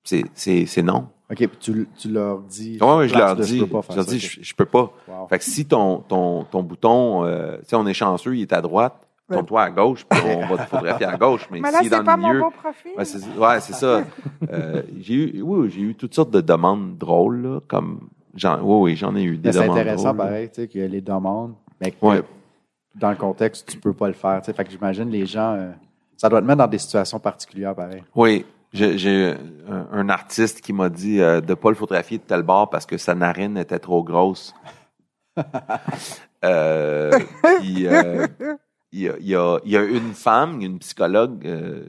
C'est, c'est, c'est non. OK, puis tu, tu leur dis. Ouais, je leur dis, peux pas je faire leur ça, dis, je, je peux pas. Wow. Fait que si ton, ton, ton bouton, euh, tu sais, on est chanceux, il est à droite, tourne-toi à gauche, puis on va te photographier à gauche. Mais, Mais là, c'est dans pas le mon milieu, beau profil. Ouais, c'est ouais, c'est ça. Euh, j'ai eu, oui, j'ai eu toutes sortes de demandes drôles, là, comme, j'en, oui, oui, j'en ai eu des Mais c'est intéressant, drôles. pareil, tu sais, qu'il y a les demandes, mais que Ouais. dans le contexte, tu peux pas le faire. tu sais. Fait que j'imagine les gens, euh, ça doit te mettre dans des situations particulières, pareil. Oui, j'ai, j'ai un, un artiste qui m'a dit euh, de pas le photographier de tel bord parce que sa narine était trop grosse. euh, puis, euh, il y, a, il y a- il y a une femme, une psychologue, euh,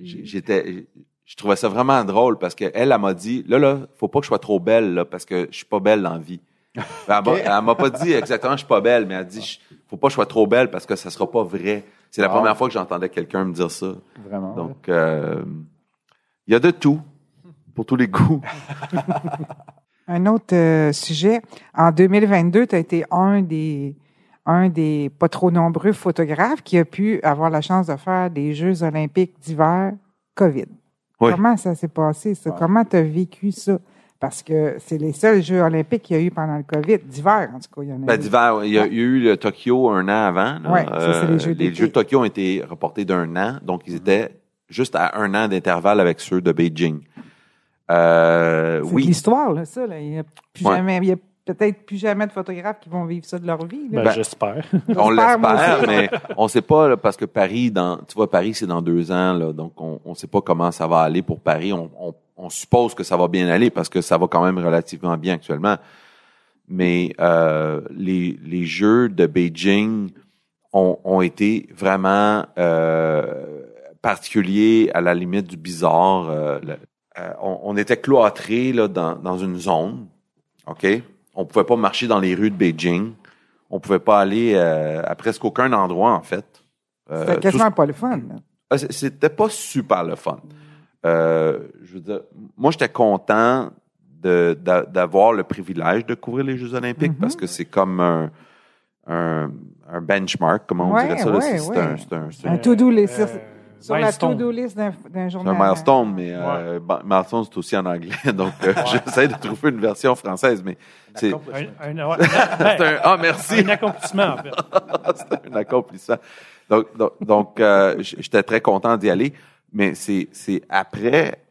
j- j'étais, je trouvais ça vraiment drôle parce qu'elle, elle, elle m'a dit, là, là, faut pas que je sois trop belle, là, parce que je suis pas belle dans la vie. Elle m'a, elle m'a pas dit exactement je suis pas belle, mais elle a dit, je- faut pas que je sois trop belle parce que ça sera pas vrai. C'est la Ah. première fois que j'entendais quelqu'un me dire ça. Vraiment. Donc, euh, il y a de tout pour tous les goûts. Un autre euh, sujet. En 2022, tu as été un des, un des pas trop nombreux photographes qui a pu avoir la chance de faire des Jeux olympiques d'hiver COVID. Oui. Comment ça s'est passé, ça? Ouais. Comment tu as vécu ça? Parce que c'est les seuls Jeux olympiques qu'il y a eu pendant le COVID, d'hiver, en tout cas. Il y en a Ben, eu. d'hiver, il y, a, eu le Tokyo un an avant. là. Ouais, ça, c'est les Jeux les Jeux de Tokyo ont été reportés d'un an, donc ils étaient juste à un an d'intervalle avec ceux de Beijing. Euh, oui, l'histoire, là, ça. Là. Il n'y a, plus Ouais. jamais, il y a peut-être plus jamais de photographes qui vont vivre ça de leur vie. là. Ben, Ben, j'espère. on l'espère, mais on sait pas là, parce que Paris, dans, tu vois, Paris c'est dans deux ans, là, donc on ne sait pas comment ça va aller pour Paris. On, on, on suppose que ça va bien aller parce que ça va quand même relativement bien actuellement. Mais euh, les, les Jeux de Beijing ont, ont été vraiment euh, particuliers à la limite du bizarre. Euh, le- euh, on, on était cloîtrés là, dans, dans une zone, ok? On pouvait pas marcher dans les rues de Beijing. On pouvait pas aller euh, à presque aucun endroit en fait. Euh, C'était tout quasiment pas le fun. ah, C'était pas super le fun. Euh, je veux dire, moi, j'étais content d'avoir le privilège de couvrir les Jeux olympiques parce que c'est comme un, un, un benchmark, comment on Ouais, dirait ça. ouais, C'est un, ouais. un- c'est Un un- to-do list. Sur la milestone. to-do list d'un d'un c'est un journal. milestone, mais euh, milestone, c'est aussi en anglais. Donc, euh, j'essaie de trouver une version française, mais c'est Un, un- ouais, c'est un... Ah, merci! un accomplissement, en fait. C'était un accomplissement. Donc, donc, donc, euh, j'étais très content d'y aller, mais c'est, c'est après,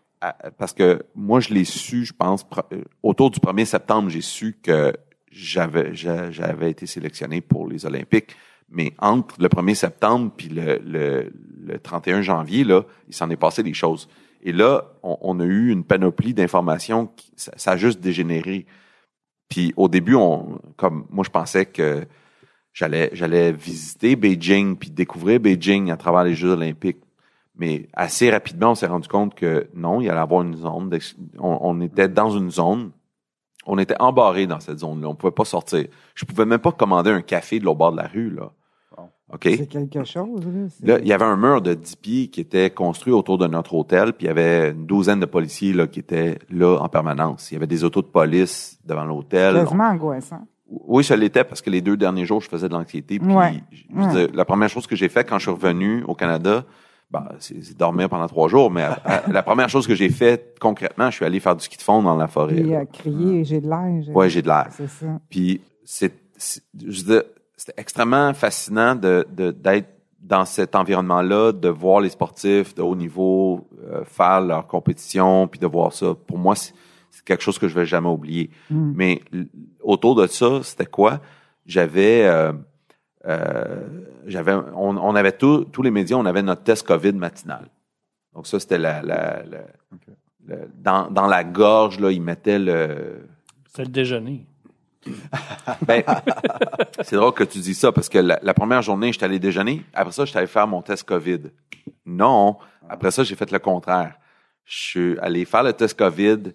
parce que moi, je l'ai su, je pense, euh, autour du 1er septembre, j'ai su que j'avais, j'a- j'avais été sélectionné pour les Olympiques. Mais entre le 1er septembre puis le, le, le 31 janvier, là, il s'en est passé des choses. Et là, on, on a eu une panoplie d'informations. qui- Ça, ça a juste dégénéré. Puis au début, on, comme moi, je pensais que j'allais, j'allais visiter Beijing puis découvrir Beijing à travers les Jeux olympiques. Mais assez rapidement, on s'est rendu compte que non, il allait avoir une zone. On, on était dans une zone. On était embarré dans cette zone-là. On pouvait pas sortir. Je pouvais même pas commander un café de l'autre bord de la rue, là. OK? C'est quelque chose, là. Là, il y avait un mur de 10 pieds qui était construit autour de notre hôtel, puis il y avait une douzaine de policiers là, qui étaient là en permanence. Il y avait des autos de police devant l'hôtel. quasiment angoissant. Oui, ça l'était parce que les deux derniers jours, je faisais de l'anxiété. Puis, Ouais. je veux dire, la première chose que j'ai fait quand je suis revenu au Canada, ben, c'est dormir pendant trois jours. Mais à- à- la première chose que j'ai faite concrètement, je suis allé faire du ski de fond dans la forêt. Puis euh, crier, j'ai de l'air. Ouais, j'ai de l'air. C'est ça. Puis c'est, c'est- je veux dire, c'était extrêmement fascinant de, de- d'être dans cet environnement-là, de voir les sportifs de haut niveau euh, faire leur compétition, puis de voir ça. Pour moi, c'est, c'est quelque chose que je vais jamais oublier. Mm. Mais autour de ça, c'était quoi? J'avais, euh, euh, j'avais, on, on avait tous, tous les médias, on avait notre test Covid matinal. Donc ça, c'était la, la, la- le- dans, dans la gorge là, ils mettaient le C'est le déjeuner. ben, c'est drôle que tu dis ça parce que la, la première journée, j'étais allé déjeuner. Après ça, j'étais allé faire mon test COVID. Non. Après ça, j'ai fait le contraire. Je suis allé faire le test COVID.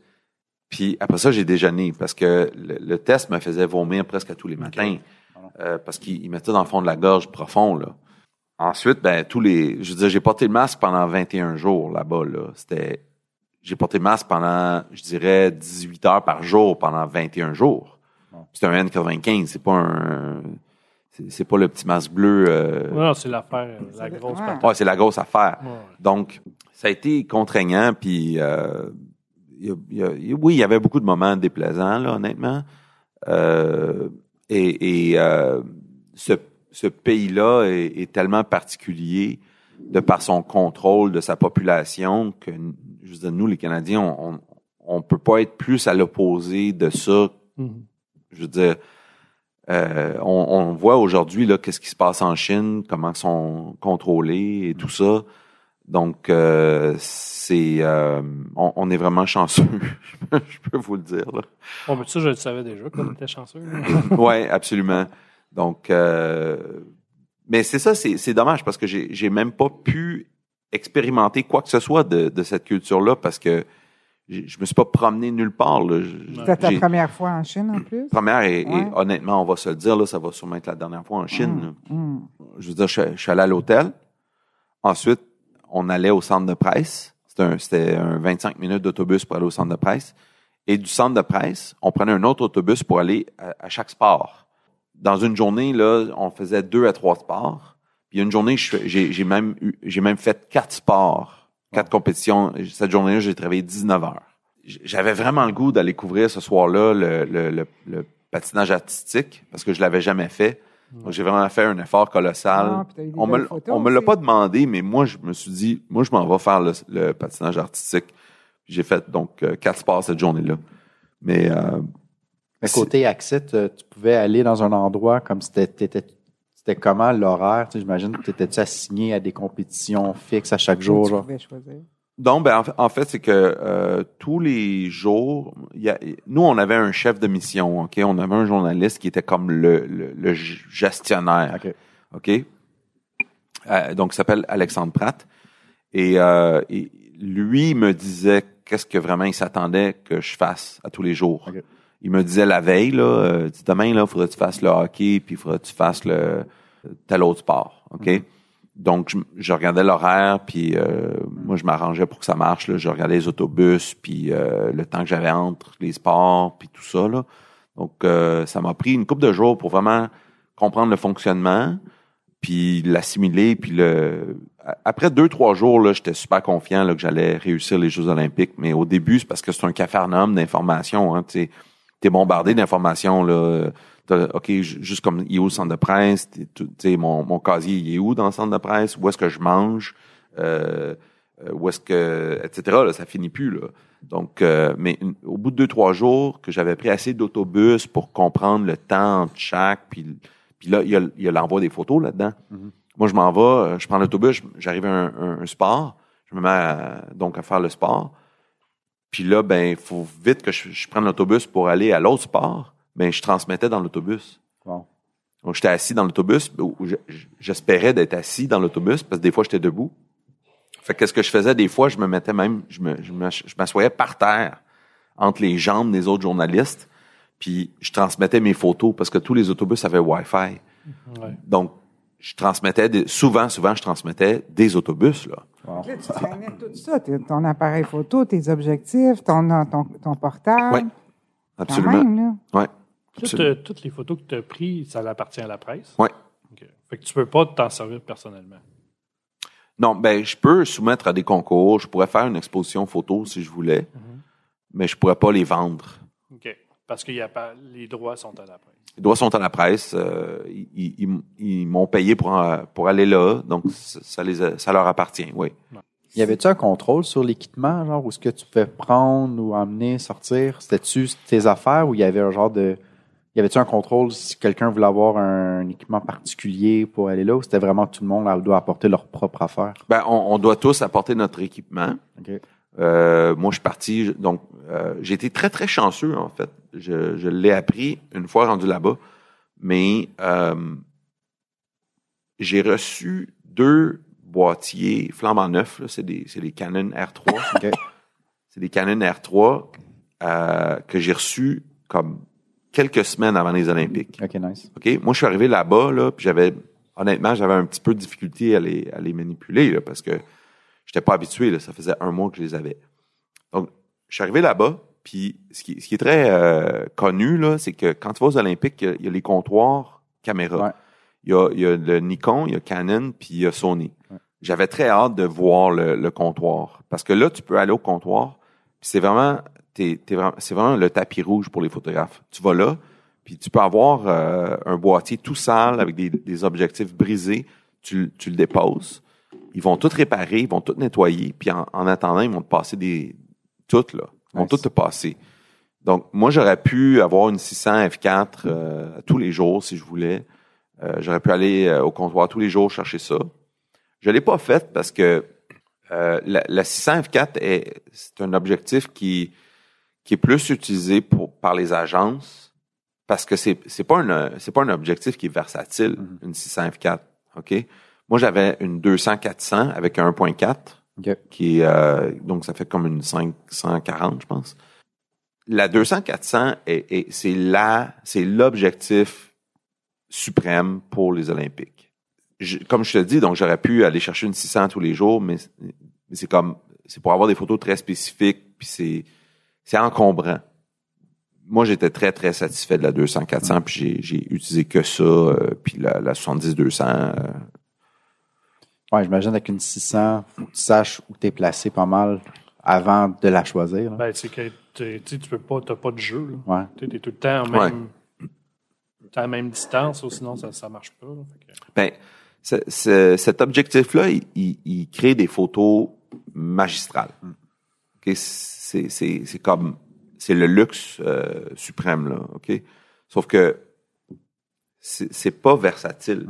Puis après ça, j'ai déjeuné parce que le, le test me faisait vomir presque à tous les matins. Euh, parce qu'il il mettait dans le fond de la gorge profond, là. Ensuite, ben, tous les, je veux dire, j'ai porté le masque pendant 21 jours là-bas, là. C'était, j'ai porté le masque pendant, je dirais, 18 heures par jour pendant 21 jours. C'est un N95, c'est pas un, c'est pas le petit masque bleu. euh, Non, c'est l'affaire, la grosse Ouais. c'est la grosse affaire. Ouais. Donc, ça a été contraignant, puis euh, il y a- il y a- oui, il y avait beaucoup de moments déplaisants, là, honnêtement. Euh, et et, euh, ce, ce pays-là est, est tellement particulier de par son contrôle de sa population que, je veux dire, nous, les Canadiens, on, on, on peut pas être plus à l'opposé de ça Mhm. Je veux dire, euh, on, on voit aujourd'hui là qu'est-ce qui se passe en Chine, comment ils sont contrôlés et tout ça. Donc euh, c'est, euh, on, on est vraiment chanceux, je peux vous le dire là. Bon, mais ça, je le savais déjà, qu'on était chanceux. là. Ouais, absolument. Donc, euh, mais c'est ça, c'est, c'est dommage parce que j'ai, même pas pu expérimenter quoi que ce soit de, de cette culture-là parce que je me suis pas promené nulle part. C'était ta première fois en Chine, en plus? Première, et, et honnêtement, on va se le dire, là, ça va sûrement être la dernière fois en Chine. là. Mm. Je veux dire, je, je suis allé à l'hôtel. Ensuite, on allait au centre de presse. C'était un, c'était un 25 minutes d'autobus pour aller au centre de presse. Et du centre de presse, on prenait un autre autobus pour aller à, à chaque sport. Dans une journée, là, on faisait deux à trois sports. Puis une journée, j'ai, j'ai même eu- j'ai même fait quatre sports, quatre compétitions. Cette journée-là, j'ai travaillé 19 heures. J'avais vraiment le goût d'aller couvrir ce soir-là le, le, le, le patinage artistique parce que je l'avais jamais fait. Donc, j'ai vraiment fait un effort colossal. Ah, on me, on me l'a pas demandé, mais moi, je me suis dit, moi, je m'en vais faire le, le patinage artistique. J'ai fait donc euh, quatre sports cette journée-là. Mais euh, Mais côté accès, tu tu pouvais aller dans un endroit comme c'était t'étais- c'était comment l'horaire? Tu sais, J'imagine que tu étais assigné à des compétitions fixes à chaque jour. Tu genre? pouvais choisir. Donc, ben, en, fait- c'est que euh, tous les jours, il y a, nous, on avait un chef de mission, OK? On avait un journaliste qui était comme le, le, le gestionnaire, OK. OK? Euh, donc, il s'appelle Alexandre Pratt. Et, euh, et lui me disait qu'est-ce que vraiment il s'attendait que je fasse à tous les jours. OK. Il me disait la veille, là, euh, demain, là, faudrait que tu fasses le hockey, puis il faudrait que tu fasses le tel autre sport, OK? Donc, je, je regardais l'horaire, puis euh, moi, je m'arrangeais pour que ça marche. Là. Je regardais les autobus, puis euh, le temps que j'avais entre les sports, puis tout ça. Là. Donc, euh, ça m'a pris une couple de jours pour vraiment comprendre le fonctionnement, puis l'assimiler, puis le... Après deux, trois jours, là, j'étais super confiant là, que j'allais réussir les Jeux olympiques. Mais au début, c'est parce que c'est un cafarnaum d'informations. Hein, tu es bombardé d'informations. là. OK, ju- juste comme il est où le centre de presse, t'es tu sais, mon, mon casier, il est où dans le centre de presse, où est-ce que je mange, euh, euh, où est-ce que, etc. Là, ça finit plus. Là. Donc, euh, mais une- au bout de deux, trois jours, que j'avais pris assez d'autobus pour comprendre le temps entre chaque, puis, puis là, il y a, l'envoi des photos là-dedans. Mhm. Moi, je m'en vais, euh, je prends l'autobus, j'arrive à un, un- un sport, je me mets à- donc à faire le sport. Puis là, ben, il faut vite que je, je prenne l'autobus pour aller à l'autre sport. Ben, je transmettais dans l'autobus. Wow. Donc, j'étais assis dans l'autobus, j'espérais d'être assis dans l'autobus, parce que des fois, j'étais debout. Fait que qu'est-ce que je faisais? Des fois, je me mettais même, je me, je me- je m'assoyais par terre, entre les jambes des autres journalistes, puis je transmettais mes photos, parce que tous les autobus avaient Wi-Fi. Ouais. Donc, je transmettais, des- souvent, souvent, je transmettais des autobus, là. Wow. Là, tu traînais tout ça, ton appareil photo, tes objectifs, ton, ton, ton portable. Quand Absolument. même, là. Ouais. Toutes, Absolument. euh, toutes les photos que tu as prises, ça appartient à la presse? Ouais. OK. Fait que tu peux pas t'en servir personnellement? Non, ben, je peux soumettre à des concours, je pourrais faire une exposition photo si je voulais, mais je pourrais pas les vendre. OK. Parce que y a pas, les droits sont à la presse. Les droits sont à la presse. euh, ils ils- ils m'ont payé pour, pour aller là, donc ça, les a- ça leur appartient, oui. Y avait-tu un contrôle sur l'équipement, genre, où ce que tu pouvais prendre ou emmener, sortir? C'était-tu tes affaires ou il y avait un genre de. Y avait-tu un contrôle si quelqu'un voulait avoir un équipement particulier pour aller là ou c'était vraiment tout le monde elle doit apporter leur propre affaire? Ben, on, on doit tous apporter notre équipement. Euh, moi, je suis parti, donc euh, j'ai été très, très chanceux, en fait. Je, je l'ai appris une fois rendu là-bas, mais euh, j'ai reçu deux boîtiers flambant neufs, c'est des, c'est des Canon R3. OK. C'est des Canon R3 euh, que j'ai reçus comme quelques semaines avant les Olympiques. OK, nice. OK? Moi, je suis arrivé là-bas, là, puis j'avais, honnêtement, j'avais un petit peu de difficulté à les, à les manipuler, là, parce que j'étais pas habitué, là. Ça faisait un mois que je les avais. Donc, je suis arrivé là-bas, puis ce qui, ce qui est très euh, connu, là, c'est que quand tu vas aux Olympiques, il y a, il y a les comptoirs caméra. Ouais. Il, y a, il y a le Nikon, il y a Canon, puis il y a Sony. Ouais. J'avais très hâte de voir le, le comptoir. Parce que là, tu peux aller au comptoir, puis c'est vraiment, t'es- t'es vraiment- c'est vraiment le tapis rouge pour les photographes. Tu vas là, puis tu peux avoir euh, un boîtier tout sale avec des, des objectifs brisés. Tu, tu le déposes. Ils vont tout réparer, ils vont tout nettoyer, puis en, en attendant, ils vont te passer des... Tout, là. Ils vont Nice. tout te passer. Donc, moi, j'aurais pu avoir une 600 F4 euh, tous les jours si je voulais. Euh, j'aurais pu aller euh, au comptoir tous les jours chercher ça. Je l'ai pas fait parce que euh, la, la 600 F4 est c'est un objectif qui qui est plus utilisé pour par les agences parce que c'est c'est pas un c'est pas un objectif qui est versatile Mhm. une 600 F4 ok? Moi j'avais une 200 400 avec un 1.4 OK. qui est euh, donc ça fait comme une 540 je pense la 200 400 est, est- c'est la c'est l'objectif suprême pour les Olympiques je- comme je te dis, donc j'aurais pu aller chercher une 600 tous les jours, mais, mais c'est comme, c'est pour avoir des photos très spécifiques, puis c'est, c'est encombrant. Moi, j'étais très, très satisfait de la 200-400, puis j'ai, j'ai utilisé que ça, euh, puis la, la 70-200. euh, Ouais, j'imagine avec une 600, faut que tu saches où t'es placé pas mal avant de la choisir. là. Ben, que t'es- tu sais, tu peux pas, t'as pas de jeu. là. Ouais. Tu es tout le temps en même, à la même distance, ou sinon ça, ça marche pas. là. Que- Ben, ce- ce- cet objectif-là, il, il- il crée des photos magistrales. Ok, C'est c'est- c'est comme, c'est le luxe euh, suprême, là, OK? Sauf que c'est c'est pas versatile.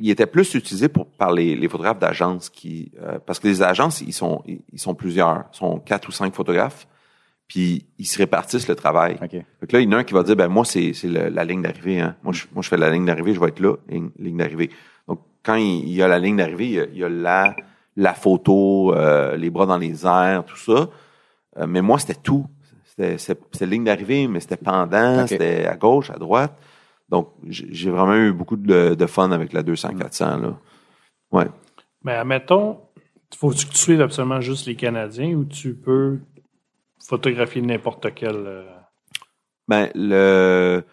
Il était plus utilisé pour, par les, les photographes d'agence qui, euh, parce que les agences, ils sont, ils sont plusieurs, ils sont quatre ou cinq photographes, puis ils se répartissent le travail. OK. Fait que là, il y en a un qui va dire, ben moi, c'est c'est la ligne d'arrivée. Hein. Moi, je, moi, je fais la ligne d'arrivée, je vais être là, ligne, ligne d'arrivée. Donc, quand il, il y a la ligne d'arrivée, il y a, il y a la, la photo, euh, les bras dans les airs, tout ça. Euh, mais moi, c'était tout. C'était c'était- ligne d'arrivée, mais c'était pendant, c'était à gauche, à droite. Donc, j'ai vraiment eu beaucoup de, de fun avec la 200-400. Là. Ouais. Mais admettons, faut que tu suives absolument juste les Canadiens ou tu peux photographier n'importe quel. euh, Ben, le,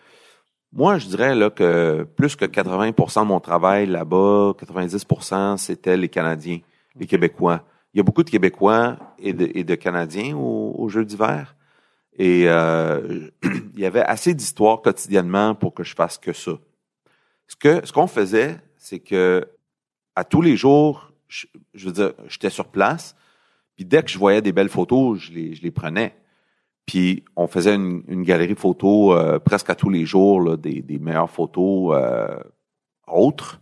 moi, je dirais là que plus que 80% de mon travail là-bas, 90% c'était les Canadiens, les Québécois. Il y a beaucoup de Québécois et de, et de Canadiens au- aux Jeux d'hiver. Et euh, il y avait assez d'histoires quotidiennement pour que je fasse que ça. Ce que ce qu'on faisait, c'est que à tous les jours, je, veux dire, j'étais sur place. Puis dès que je voyais des belles photos, je les, je les prenais. Puis on faisait une, une galerie photo euh, presque à tous les jours, là, des, des meilleures photos euh, autres.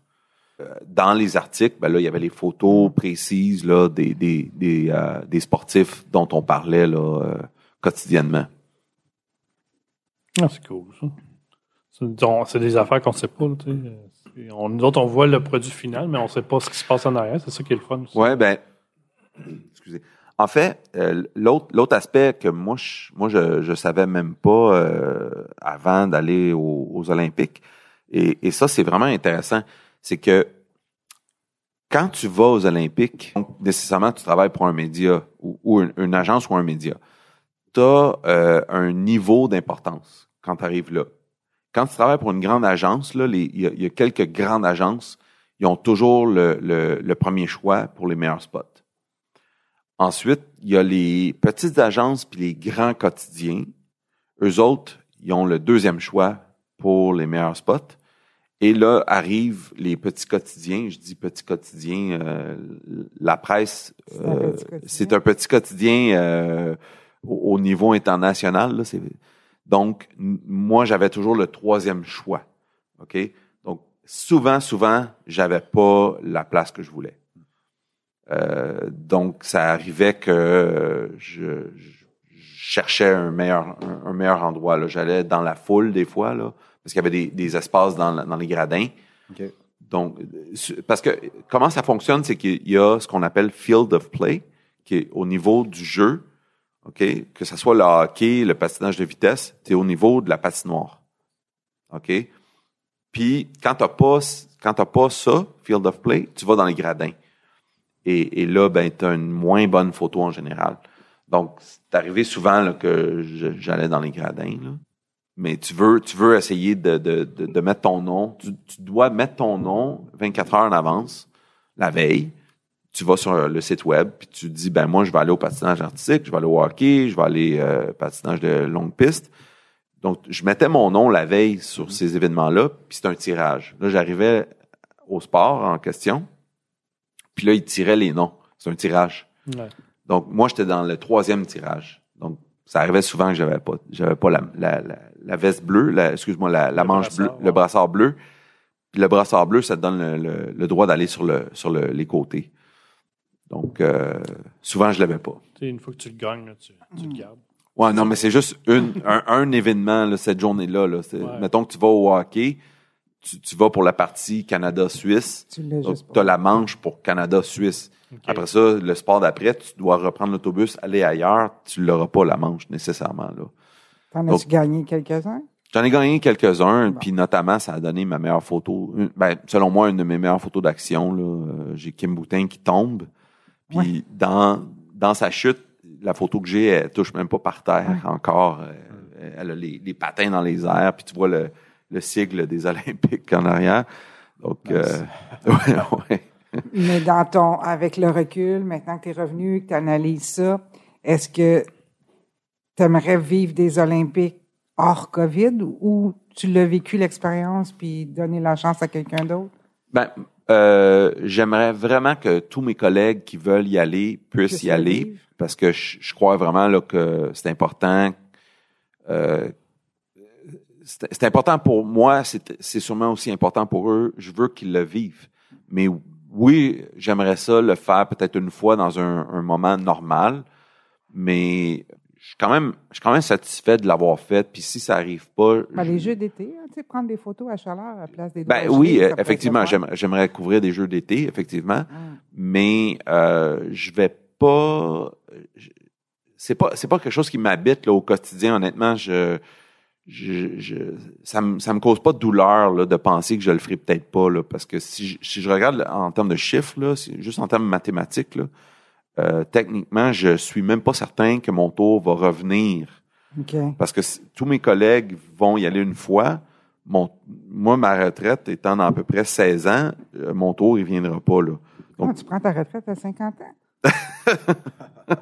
Euh, Dans les articles, ben là, il y avait les photos précises là, des, des, des, euh, des sportifs dont on parlait là, euh, quotidiennement. Ah, c'est cool, ça. C'est des affaires qu'on ne sait pas. On, nous autres, on voit le produit final, mais on ne sait pas ce qui se passe en arrière. C'est ça qui est le fun. Ouais, ben, excusez. En fait, euh, l'autre l'autre aspect que moi je moi je je savais même pas euh, avant d'aller aux, aux Olympiques et, et ça c'est vraiment intéressant, c'est que quand tu vas aux Olympiques, donc, nécessairement tu travailles pour un média ou, ou une, une agence ou un média, tu as un niveau d'importance quand tu arrives là. Quand tu travailles pour une grande agence, là, il y, a- il y a quelques grandes agences, ils ont toujours le, le, le premier choix pour les meilleurs spots. Ensuite, il y a les petites agences puis les grands quotidiens. Eux autres, ils ont le deuxième choix pour les meilleurs spots. Et là arrivent les petits quotidiens. Je dis petits quotidiens. euh, la presse, C'est un euh, petit quotidien. c'est un petit quotidien euh, au, au niveau international. Là, c'est- donc, moi, j'avais toujours le troisième choix. OK? Donc, souvent, souvent, j'avais pas la place que je voulais. Euh, donc, ça arrivait que je, cherchais un meilleur, un, un meilleur endroit. là. J'allais dans la foule des fois, là, parce qu'il y avait des, des espaces dans, les gradins. Donc, parce que comment ça fonctionne, c'est qu'il y a ce qu'on appelle field of play, qui est au niveau du jeu, OK? Que ce soit le hockey, le patinage de vitesse, tu es au niveau de la patinoire. OK? Puis, quand t'as pas, quand t'as pas ça, field of play, tu vas dans les gradins. Et, et là, ben, tu as une moins bonne photo en général. Donc, c'est arrivé souvent là, que j'allais dans les gradins. Là. Mais tu veux, tu veux essayer de, de, de, de mettre ton nom. Tu, tu dois mettre ton nom 24 heures en avance, la veille. Tu vas sur le site web, puis tu dis, ben moi, je vais aller au patinage artistique, je vais aller au hockey, je vais aller euh, patinage de longue piste. Donc, je mettais mon nom la veille sur ces événements-là, puis c'est un tirage. Là, j'arrivais au sport en question, puis là, il tirait les noms. C'est un tirage. Ouais. Donc, moi, j'étais dans le troisième tirage. Donc, ça arrivait souvent que j'avais pas, j'avais pas la, la, la, la veste bleue, la, excuse-moi, la, la Le manche brassard, bleue, ouais. le brassard bleu. Puis le brassard bleu, ça te donne le, le, le droit d'aller sur le, sur le, les côtés. Donc, euh, souvent, je l'avais pas. Tu sais, une fois que tu le gagnes, là, tu, tu le gardes. Ouais, non, mais c'est juste une, un, un événement, là, cette journée-là, là. Ouais. Mettons que tu vas au hockey, tu, tu vas pour la partie Canada-Suisse. Tu l'as Donc, juste tu as la manche pour Canada-Suisse. Après ça, le sport d'après, tu dois reprendre l'autobus, aller ailleurs. Tu l'auras pas, la manche, nécessairement. là. T'en Donc- as-tu gagné quelques-uns? J'en ai gagné quelques-uns, Bon. puis notamment, ça a donné ma meilleure photo. ben, selon moi, une de mes meilleures photos d'action. là. Euh, J'ai Kim Boutin qui tombe. Puis Ouais. dans, dans sa chute, la photo que j'ai, elle touche même pas par terre encore. Euh, Elle a les, les patins dans les airs, puis tu vois le, le sigle des Olympiques en arrière. Donc, euh, ouais, ouais. Mais dans ton, avec le recul, maintenant que tu es revenu, que tu analyses ça, est-ce que tu aimerais vivre des Olympiques hors COVID ou tu l'as vécu l'expérience puis donner la chance à quelqu'un d'autre? Ben, euh, j'aimerais vraiment que tous mes collègues qui veulent y aller puissent y le aller parce que je, je crois vraiment là, que c'est important. euh, c'est important pour moi, c'est sûrement aussi important pour eux. Je veux qu'ils le vivent. Mais oui, j'aimerais ça le faire peut-être une fois dans un, un moment normal, mais suis quand même, je suis quand même satisfait de l'avoir fait. Puis si ça arrive pas, Ben, je- les jeux d'été, hein, tu sais, prendre des photos à chaleur à la place des ben oui, effectivement, j'aimerais, couvrir des jeux d'été, effectivement, Hum. mais euh, je vais pas. C'est pas, c'est pas quelque chose qui m'habite là au quotidien. Honnêtement, je, je, je ça me, ça me cause pas de douleur là, de penser que je le ferai peut-être pas là, parce que si je, si je regarde en termes de chiffres là, juste en termes mathématiques là, euh, techniquement, je suis même pas certain que mon tour va revenir. OK. Parce que tous mes collègues vont y aller une fois. Mon, moi, ma retraite étant dans à peu près 16 ans, euh, mon tour, il viendra pas, là. Donc- Ah, tu prends ta retraite à 50 ans?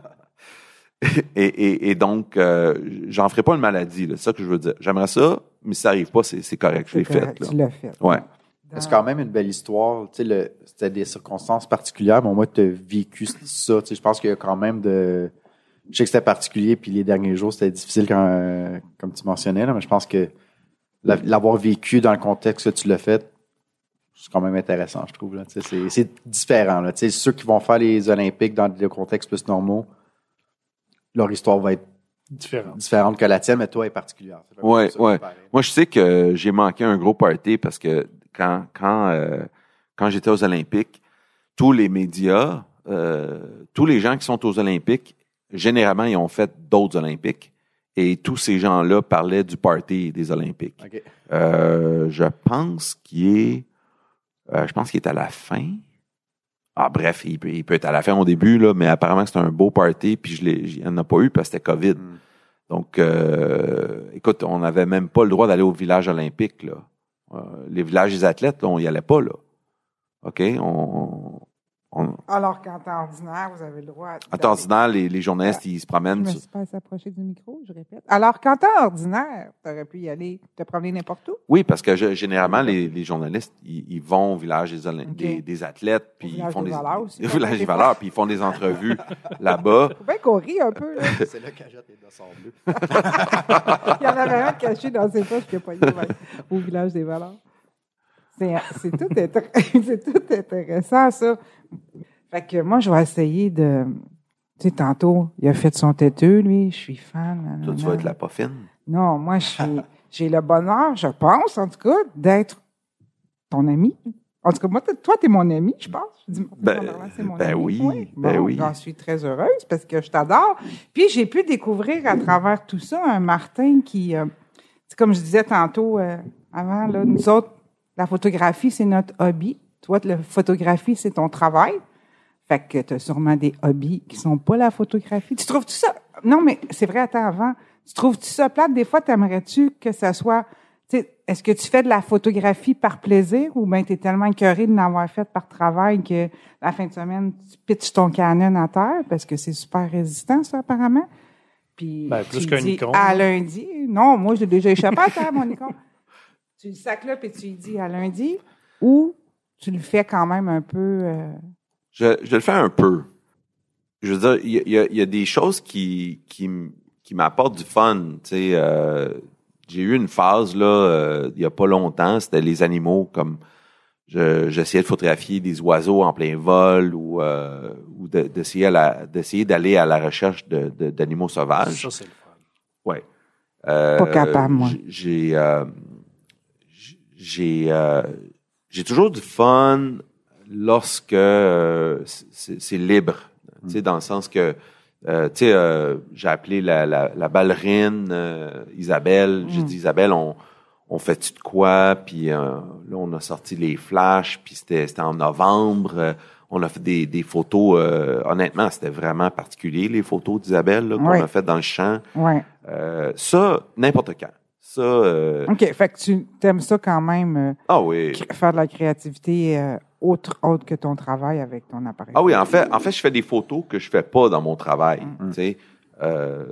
Et, et, et donc, euh, j'en ferai pas une maladie. C'est ça que je veux dire. J'aimerais ça, mais si ça arrive pas, c'est correct. Je l'ai fait, là. Tu l'as fait. Ouais. C'est quand même une belle histoire. Tu sais, le- c'était des circonstances particulières, mais au moins, tu as vécu ça. Tu sais, je pense qu'il y a quand même de. je sais que c'était particulier, puis les derniers jours, c'était difficile quand, euh, comme tu mentionnais, là, mais je pense que la- l'avoir vécu dans le contexte que tu l'as fait, c'est quand même intéressant, je trouve. Là. Tu sais, C'est c'est différent. Là. Tu sais, Ceux qui vont faire les Olympiques dans des contextes plus normaux, leur histoire va être Différent. différente que la tienne, mais toi est particulière. Pas Ouais, ouais. Moi, je sais que j'ai manqué un gros party parce que quand quand euh, quand j'étais aux Olympiques, tous les médias, euh, tous les gens qui sont aux Olympiques, généralement, ils ont fait d'autres Olympiques. Et tous ces gens-là parlaient du party des Olympiques. Euh, je pense qu'il est, je pense qu'il est à la fin. Ah, bref, il peut, il peut être à la fin au début, là, mais apparemment, c'était un beau party, puis je n'y en a pas eu parce que c'était COVID. Mm. Donc, euh, écoute, on n'avait même pas le droit d'aller au village olympique, là. Euh, les villages des athlètes, on y allait pas, là. OK? On, on, Alors qu'en temps ordinaire, vous avez le droit. en temps ordinaire, les, les journalistes, ils se Je promènent. me sur- suis pas assez approché du micro, je répète. Alors qu'en temps ordinaire, tu aurais pu y aller, te promener n'importe où. Oui, parce que je- généralement, les, les journalistes, ils, ils vont au village des, des, des athlètes, puis ils village font des des, valeurs aussi, au village des valeurs, puis ils font des entrevues là-bas. Faut bien qu'on rit un peu, là. C'est là qu'elle jette les dossards bleus. Il y en avait un caché dans ses poches qui a pas au village des valeurs. C'est tout, tout intéressant, ça. Fait que moi, je vais essayer de. Tu sais, tantôt, il a fait son têteux, lui. Je suis fan. Toi, tu vas être la poffine. Non, moi, je suis. J'ai le bonheur, je pense, en tout cas, d'être ton ami. En tout cas, moi, toi, tu es mon ami, je pense. Je dis, Ben, mon ben ami. oui, ben Bon, oui. J'en suis très heureuse parce que je t'adore. Puis, j'ai pu découvrir à travers tout ça un Martin qui, euh, c'est comme je disais tantôt euh, avant, là, nous autres, la photographie, c'est notre hobby. Toi, la photographie, c'est ton travail. Fait que tu as sûrement des hobbies qui sont pas la photographie. Tu trouves tout ça? Non, mais c'est vrai, attends, avant. Tu trouves-tu ça plate? Des fois, t'aimerais-tu que ça soit. tu sais, Est-ce que tu fais de la photographie par plaisir ou bien tu es tellement écœuré de l'avoir fait par travail que la fin de semaine, tu pitches ton Canon à terre parce que c'est super résistant, ça, apparemment? Puis, Ben, plus qu'un Nikon. À lundi. Non, moi, j'ai déjà échappé à terre, mon Nikon. Tu le sacs là, puis tu lui dis à lundi. Ou tu le fais quand même un peu. euh, Je, je le fais un peu. Je veux dire, il y a- y, y des choses qui, qui, qui m'apportent du fun. Tu sais, euh, j'ai eu une phase là, euh, il y a pas longtemps, c'était les animaux comme je- j'essayais de photographier des oiseaux en plein vol ou, euh, ou de- d'essayer d'aller à la recherche de- de- d'animaux sauvages. Ça, c'est le fun. Ouais. Euh, Pas capable, moi. J'ai euh, j'ai euh, j'ai toujours du fun lorsque euh, c'est libre, tu sais dans le sens que euh, tu sais euh, j'ai appelé la la, la ballerine euh, Isabelle, j'ai Mm. dit Isabelle on on fait tu de quoi? Puis euh, là on a sorti les flashs puis c'était c'était en novembre on a fait des, des photos, euh, honnêtement, c'était vraiment particulier, les photos d'Isabelle qu'on a faites dans le champ. Euh, ça, n'importe quand. Ça, euh, OK. Fait que tu aimes ça quand même, euh, ah oui. faire de la créativité euh, autre, autre que ton travail avec ton appareil. Ah oui, en fait, en fait, je fais des photos que je fais pas dans mon travail. Tu sais, euh,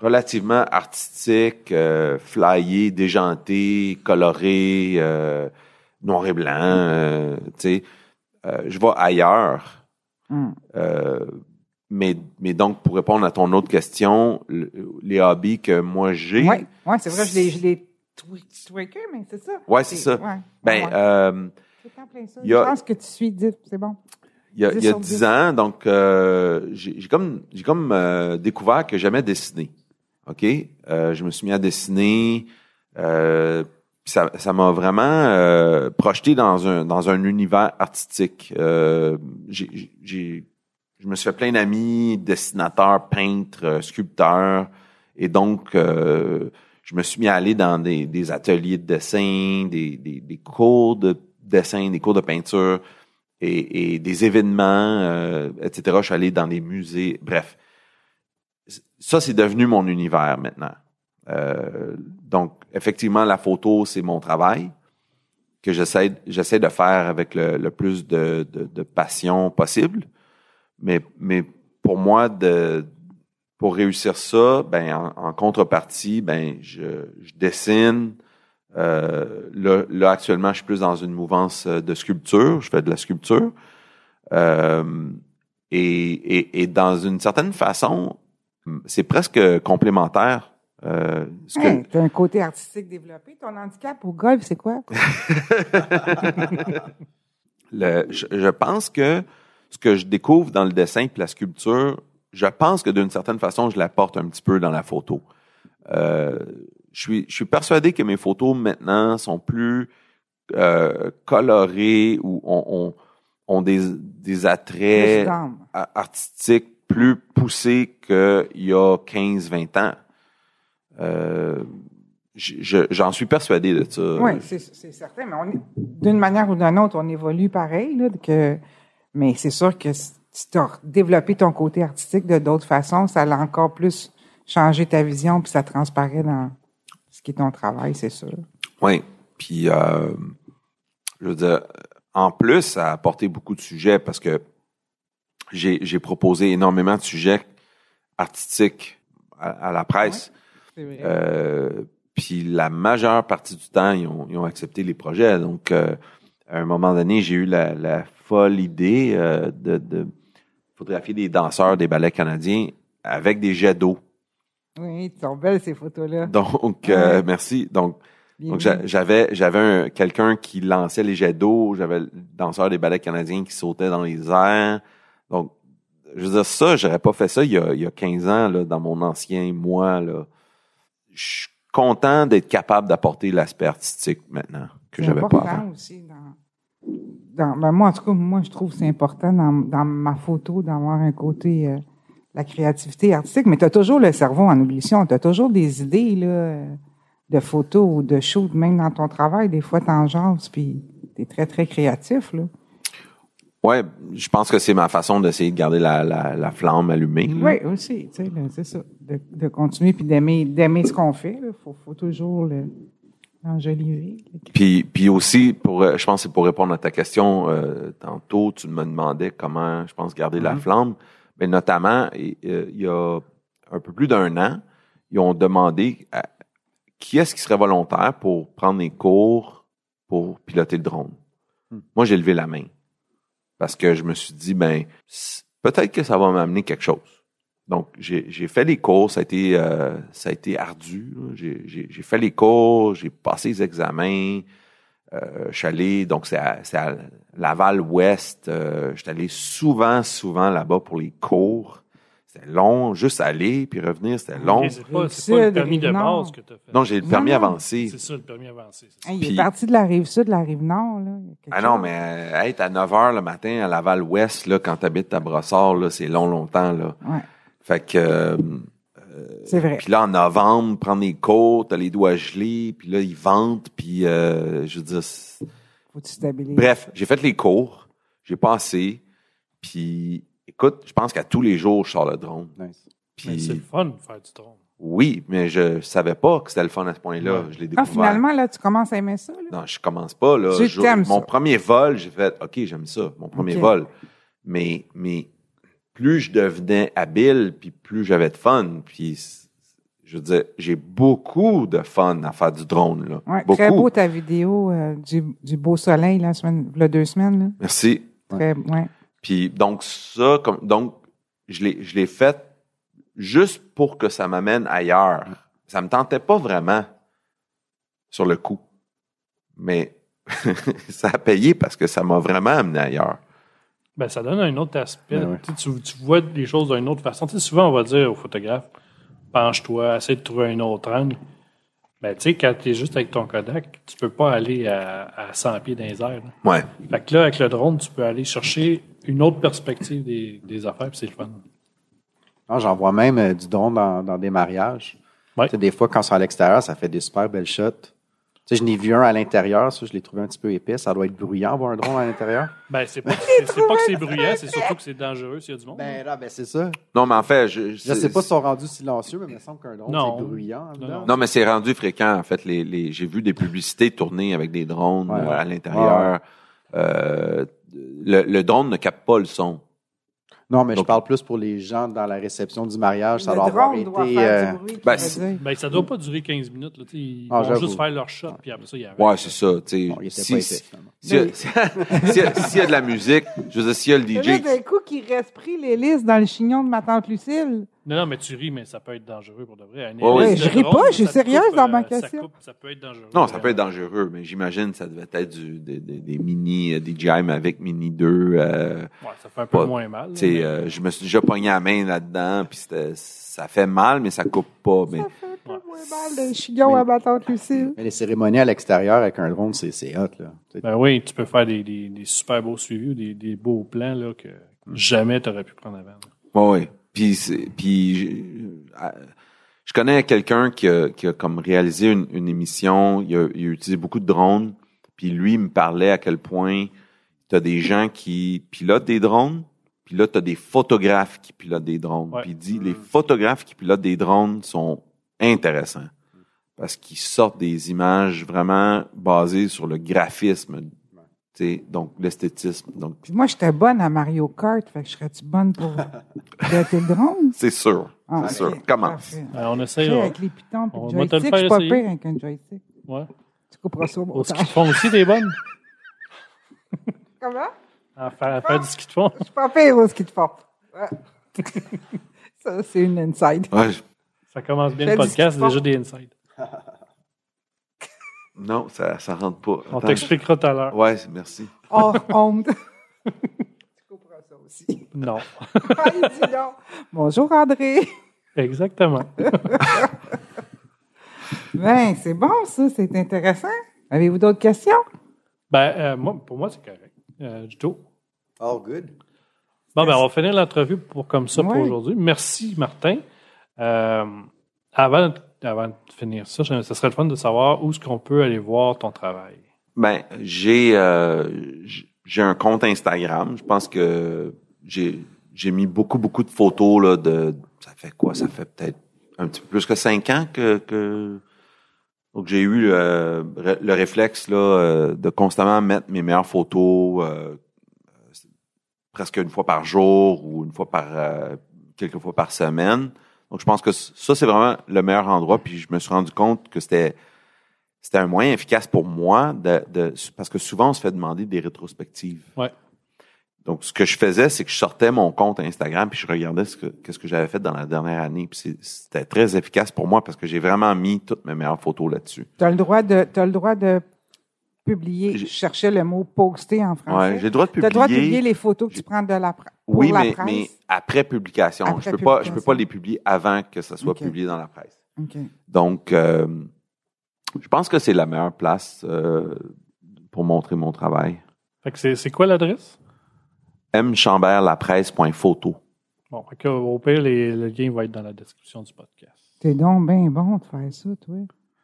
relativement artistique, euh, flyé, déjanté, coloré, euh, noir et blanc. euh, tu sais, Euh, je vais ailleurs. Mm. Mais, mais donc, pour répondre à ton autre question, le- les hobbies que moi j'ai, Oui, ouais, c'est vrai, je l'ai, je tweaké, mais c'est ça. Ouais, c'est ça. Ouais, ben, ouais. euh, ça. y a- Je pense que tu suis dit, c'est bon. Il y a, 10 il y a sur 10 10. ans, donc euh, j'ai comme j'ai comme euh, découvert que j'aimais dessiner. OK? Euh, je me suis mis à dessiner. Euh, ça ça m'a vraiment euh, projeté dans un dans un univers artistique. Euh, j'ai je me suis fait plein d'amis, dessinateurs, peintres, euh, sculpteurs, et donc euh, je me suis mis à aller dans des, des ateliers de dessin, des, des, des cours de dessin, des cours de peinture et, et des événements, euh, etc. Je suis allé dans des musées. Bref, ça, c'est devenu mon univers maintenant. Euh, donc, effectivement, la photo, c'est mon travail que j'essaie de faire avec le, le plus de, de, de passion possible. Mais, mais pour moi, de, pour réussir ça, ben en, en contrepartie, ben je, je dessine. Euh, là, là, actuellement, je suis plus dans une mouvance euh, de sculpture. Je fais de la sculpture. Euh, et, et, et dans une certaine façon, C'est presque complémentaire. Euh, ce que- Hey, t'as un côté artistique développé. Ton handicap au golf, c'est quoi? le- je, je pense que ce que je découvre dans le dessin et la sculpture, je pense que d'une certaine façon, je l'apporte un petit peu dans la photo. Euh, je, suis, je suis persuadé que mes photos maintenant sont plus euh, colorées ou ont, ont, ont des, des attraits artistiques plus poussés qu'il y a 15-20 ans. Euh, je- je- J'en suis persuadé de ça. Oui, c'est certain, mais on est- d'une manière ou d'une autre, on évolue pareil. Là, que, mais c'est sûr que si tu as développé ton côté artistique de d'autres façons, ça a encore plus changé ta vision, puis ça transparaît dans ce qui est ton travail, c'est sûr. Oui. Puis, euh, je veux dire, en plus, ça a apporté beaucoup de sujets parce que j'ai j'ai proposé énormément de sujets artistiques à, à la presse. Vrai. Euh, puis la majeure partie du temps, ils ont, ils ont accepté les projets. Donc, euh, à un moment donné, j'ai eu la, la folle idée euh, de, de photographier des danseurs des ballets canadiens avec des jets d'eau. oui, ils sont belles ces photos-là. Donc, euh, merci. Donc, Bien j'avais j'avais un- quelqu'un qui lançait les jets d'eau, j'avais le danseur des ballets canadiens qui sautait dans les airs. Donc je veux dire ça, j'aurais pas fait ça il y a, il y a 15 ans là dans mon ancien moi là. Je suis content d'être capable d'apporter l'aspect artistique maintenant que j'avais pas avant. aussi dans, dans ben moi en tout cas moi je trouve que c'est important dans, dans ma photo d'avoir un côté euh, la créativité artistique mais tu as toujours le cerveau en ébullition tu as toujours des idées là de photos ou de shoot même dans ton travail des fois t'en jases puis t'es très très créatif là Ouais, je pense que c'est ma façon d'essayer de garder la, la, la flamme allumée. là. oui aussi tu sais c'est ça de, de continuer puis d'aimer d'aimer ce qu'on fait là. faut faut toujours le l'enjoliver Puis, puis aussi, pour, euh, je pense que c'est pour répondre à ta question, euh, tantôt, tu me demandais comment, je pense, garder la flamme. Mais notamment, euh, il y a un peu plus d'un an, ils ont demandé à- qui est-ce qui serait volontaire pour prendre des cours pour piloter le drone. Moi, j'ai levé la main. Parce que je me suis dit, ben, peut-être que ça va m'amener quelque chose. Donc, j'ai j'ai fait les cours, ça a été, euh, ça a été ardu. là. J'ai j'ai- j'ai fait les cours, j'ai passé les examens. Euh, je suis allé, donc c'est à, c'est à Laval-Ouest. Euh, je suis allé souvent, souvent là-bas pour les cours. C'était long, juste aller puis revenir, c'était long. C'est pas, pas le permis de base que tu as fait. Non, j'ai le permis non. avancé. C'est ça, le permis avancé. Hey, il Puis- est parti de la rive sud de la rive nord là Ah non, chose. mais euh, être à 9 h le matin à Laval-Ouest, là, quand tu habites à Brossard, là, c'est long, longtemps. Là. ouais Fait que, euh, c'est vrai puis là, en novembre, prendre les cours, t'as les doigts gelés, puis là, ils ventent, puis euh, je veux dire... faut que tu stabilises Bref, j'ai fait les cours, j'ai passé, puis écoute, je pense qu'à tous les jours, je sors le drone. Nice. C'est le fun de faire du drone. oui, mais je savais pas que c'était le fun à ce point-là. Ouais. Je l'ai Ah, découvert. finalement, là, tu commences à aimer ça, là? Non, je commence pas là. Je- mon ça. premier vol, j'ai fait OK, j'aime ça, mon premier vol. Mais mais plus je devenais habile, puis plus j'avais de fun, puis je veux dire, j'ai beaucoup de fun à faire du drone là. Ouais, beaucoup. très beau ta vidéo euh, du, du beau soleil, la semaine, là, deux semaines, là. Merci. Très, ouais. Puis donc ça comme donc je l'ai je l'ai fait juste pour que ça m'amène ailleurs. Ça me tentait pas vraiment sur le coup. Mais ça a payé parce que ça m'a vraiment amené ailleurs. Ben, ça donne un autre aspect. Ben ouais. Tu, vois les choses d'une autre façon. Tu sais, souvent, on va dire au photographe, penche-toi, essaie de trouver un autre angle. Ben, tu sais, quand tu es juste avec ton Kodak, tu peux pas aller à, à 100 pieds dans les airs. là. Ouais. Fait que là, avec le drone, tu peux aller chercher une autre perspective des, des affaires, puis c'est le fun. Non, J'en vois même euh, du drone dans, dans des mariages. Ouais. Des fois, quand c'est à l'extérieur, ça fait des super belles shots. Tu sais, je n'ai vu un à l'intérieur, ça, je l'ai trouvé un petit peu épais. Ça doit être bruyant, voir un drone à l'intérieur. Ben, c'est pas, c'est, c'est pas que c'est bruyant, c'est surtout que c'est dangereux s'il y a du monde. Ben là, ben c'est ça. Non, mais en fait, je, Je sais pas si ils sont rendus silencieux, mais il me semble qu'un drone, Non. c'est bruyant. Non, dedans. non. Non, mais c'est rendu fréquent, en fait. Les, les, j'ai vu des publicités tourner avec des drones Ouais. euh, à l'intérieur. Euh, le, le drone ne capte pas le son. Non, mais Donc- je parle plus pour les gens dans la réception du mariage. Ça le doit avoir été. doit faire euh, du bruit, tu ben. Ben, ça doit pas durer 15 minutes. Là, ils Ah, vont juste faire leur shot, puis après ça, il y a Ouais, c'est ça. bon, il si, pas si- s'il y a- y a- y a de la musique, je veux dire, s'il y a le DJ. d'un coup, qu'il reste pris l'hélice dans le chignon de ma tante Lucille. Non, non, mais tu ris, mais ça peut être dangereux pour de vrai. Ouais, ouais. hélice Je de ris drone, pas, je suis ça te sérieuse dans ma euh, ça question. coupe, Ça peut être dangereux. Non, ça peut être dangereux, mais j'imagine que ça devait être du, des, des, des mini, euh, des GI avec mini 2. Euh, Ouais, ça fait un peu Pas- moins mal. tu sais, mais- euh, je me suis déjà pogné la main là-dedans, puis c'était- ça fait mal, mais ça coupe pas. Mais Ça fait un peu moins mal, le chignon à ma tante Lucille. Mais les cérémonies à l'extérieur avec un drone, c'est c'est hot, là. Tu sais, Ben oui, tu peux faire des, des, des super beaux suivis ou des, des beaux plans là, que jamais tu aurais pu prendre avant. là. Ouais, ouais. Puis, c'est- puis je, euh, je connais quelqu'un qui a, qui a comme réalisé une, une émission. Il a, il a utilisé beaucoup de drones. Puis lui, il me parlait à quel point tu as des gens qui pilotent des drones. Puis là, tu as des photographes qui pilotent des drones. Ouais. Puis il dit, les photographes qui pilotent des drones sont intéressants. Parce qu'ils sortent des images vraiment basées sur le graphisme. Sais, Donc, l'esthétisme. Donc, moi, j'étais bonne à Mario Kart, fait que je serais-tu bonne pour piloter le drone? c'est sûr. Ah, c'est sûr. Commence. Ben, on là. avec les pitons puis On le va te le joystick, pas essayer. pire avec un joystick. Ouais. Tu couperas ça au Au ski de montage. fond aussi, des bonnes. Comment? À faire, à faire du ski de fond? Je suis pas pire au ski de fond. Ouais. ça, c'est une inside. Ouais, Ça commence bien le podcast, déjà des insides. Non, ça, ça rentre pas. On t'expliquera tout à l'heure. Ouais, merci. Hors honte. tu couperas ça aussi. Non. Ah, il dit non. Bonjour, André. Exactement. Ben, c'est bon, ça. C'est intéressant. Avez-vous d'autres questions? Ben, euh, moi, pour moi, c'est correct. Euh, du tout. All good. Bon, ben, on va finir l'entrevue pour comme ça pour aujourd'hui. Merci, Martin. Euh, avant, avant de finir ça, ce serait le fun de savoir où est-ce qu'on peut aller voir ton travail. Ben, j'ai euh, j'ai un compte Instagram. Je pense que j'ai j'ai mis beaucoup beaucoup de photos là de ça fait quoi? Ça fait peut-être un petit peu plus que cinq ans que que donc j'ai eu euh, le réflexe là euh, de constamment mettre mes meilleures photos euh, presque une fois par jour ou une fois par euh, quelques fois par semaine. Donc je pense que ça c'est vraiment le meilleur endroit. Puis je me suis rendu compte que c'était c'était un moyen efficace pour moi de, de- parce que souvent on se fait demander des rétrospectives. Ouais. Donc ce que je faisais, c'est que je sortais mon compte Instagram puis je regardais ce que qu'est-ce que j'avais fait dans la dernière année. Puis c'était très efficace pour moi parce que j'ai vraiment mis toutes mes meilleures photos là-dessus. Tu as le droit de, t'as le droit de publier. Je cherchais le mot poster en français. Ouais, j'ai le droit de tu publier. as le droit de publier les photos que tu prends de la, pour oui, la mais, presse? mais après publication, Après je peux pas, je peux pas les publier avant que ça soit publié dans la presse. Donc, euh, je pense que c'est la meilleure place euh, pour montrer mon travail. Fait que c'est, c'est quoi l'adresse? mchamberlapresse.photo. Bon, fait que, au pire, les- le lien va être dans la description du podcast. T'es donc bien bon de faire ça, toi.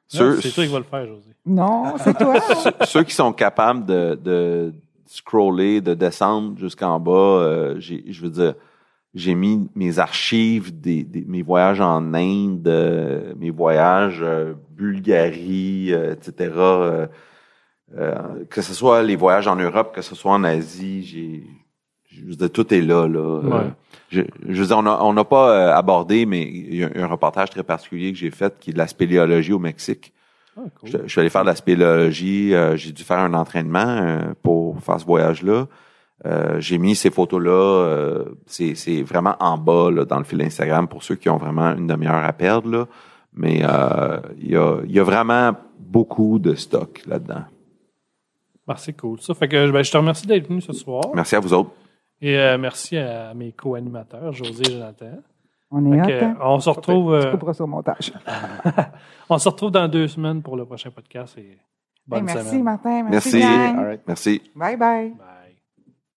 Ceux, Non, c'est toi qui va le faire, José. Non, c'est toi. ceux qui sont capables de, de scroller, de descendre jusqu'en bas, euh, j'ai, je veux dire, j'ai mis mes archives, des, des- mes voyages en Inde, euh, mes voyages euh, Bulgarie, euh, etc. euh, euh, que ce soit les voyages en Europe, que ce soit en Asie, j'ai, je veux dire, tout est là. là. Ouais. je, je veux dire, on n'a pas abordé, mais il y a un reportage très particulier que j'ai fait qui est de la spéléologie au Mexique. Ah, cool. Je, je suis allé faire de la spéléologie. euh, j'ai dû faire un entraînement euh, pour faire ce voyage-là. Euh, j'ai mis ces photos-là. euh, c'est, vraiment en bas là, dans le fil Instagram pour ceux qui ont vraiment une demi-heure à perdre. Là. Mais il y, a, il y a vraiment beaucoup de stock là-dedans. Ah, c'est cool. Ça fait que ben, je te remercie d'être venu ce soir. Merci à vous autres. Et merci à mes co-animateurs, José et Jonathan. On est hâte. hein? on se retrouve, Tu euh, couperas au montage. on se retrouve dans deux semaines pour le prochain podcast. Et bonne Hey, merci, semaine. Martin. Merci, Merci. gang. All right. Merci. Bye bye. Bye.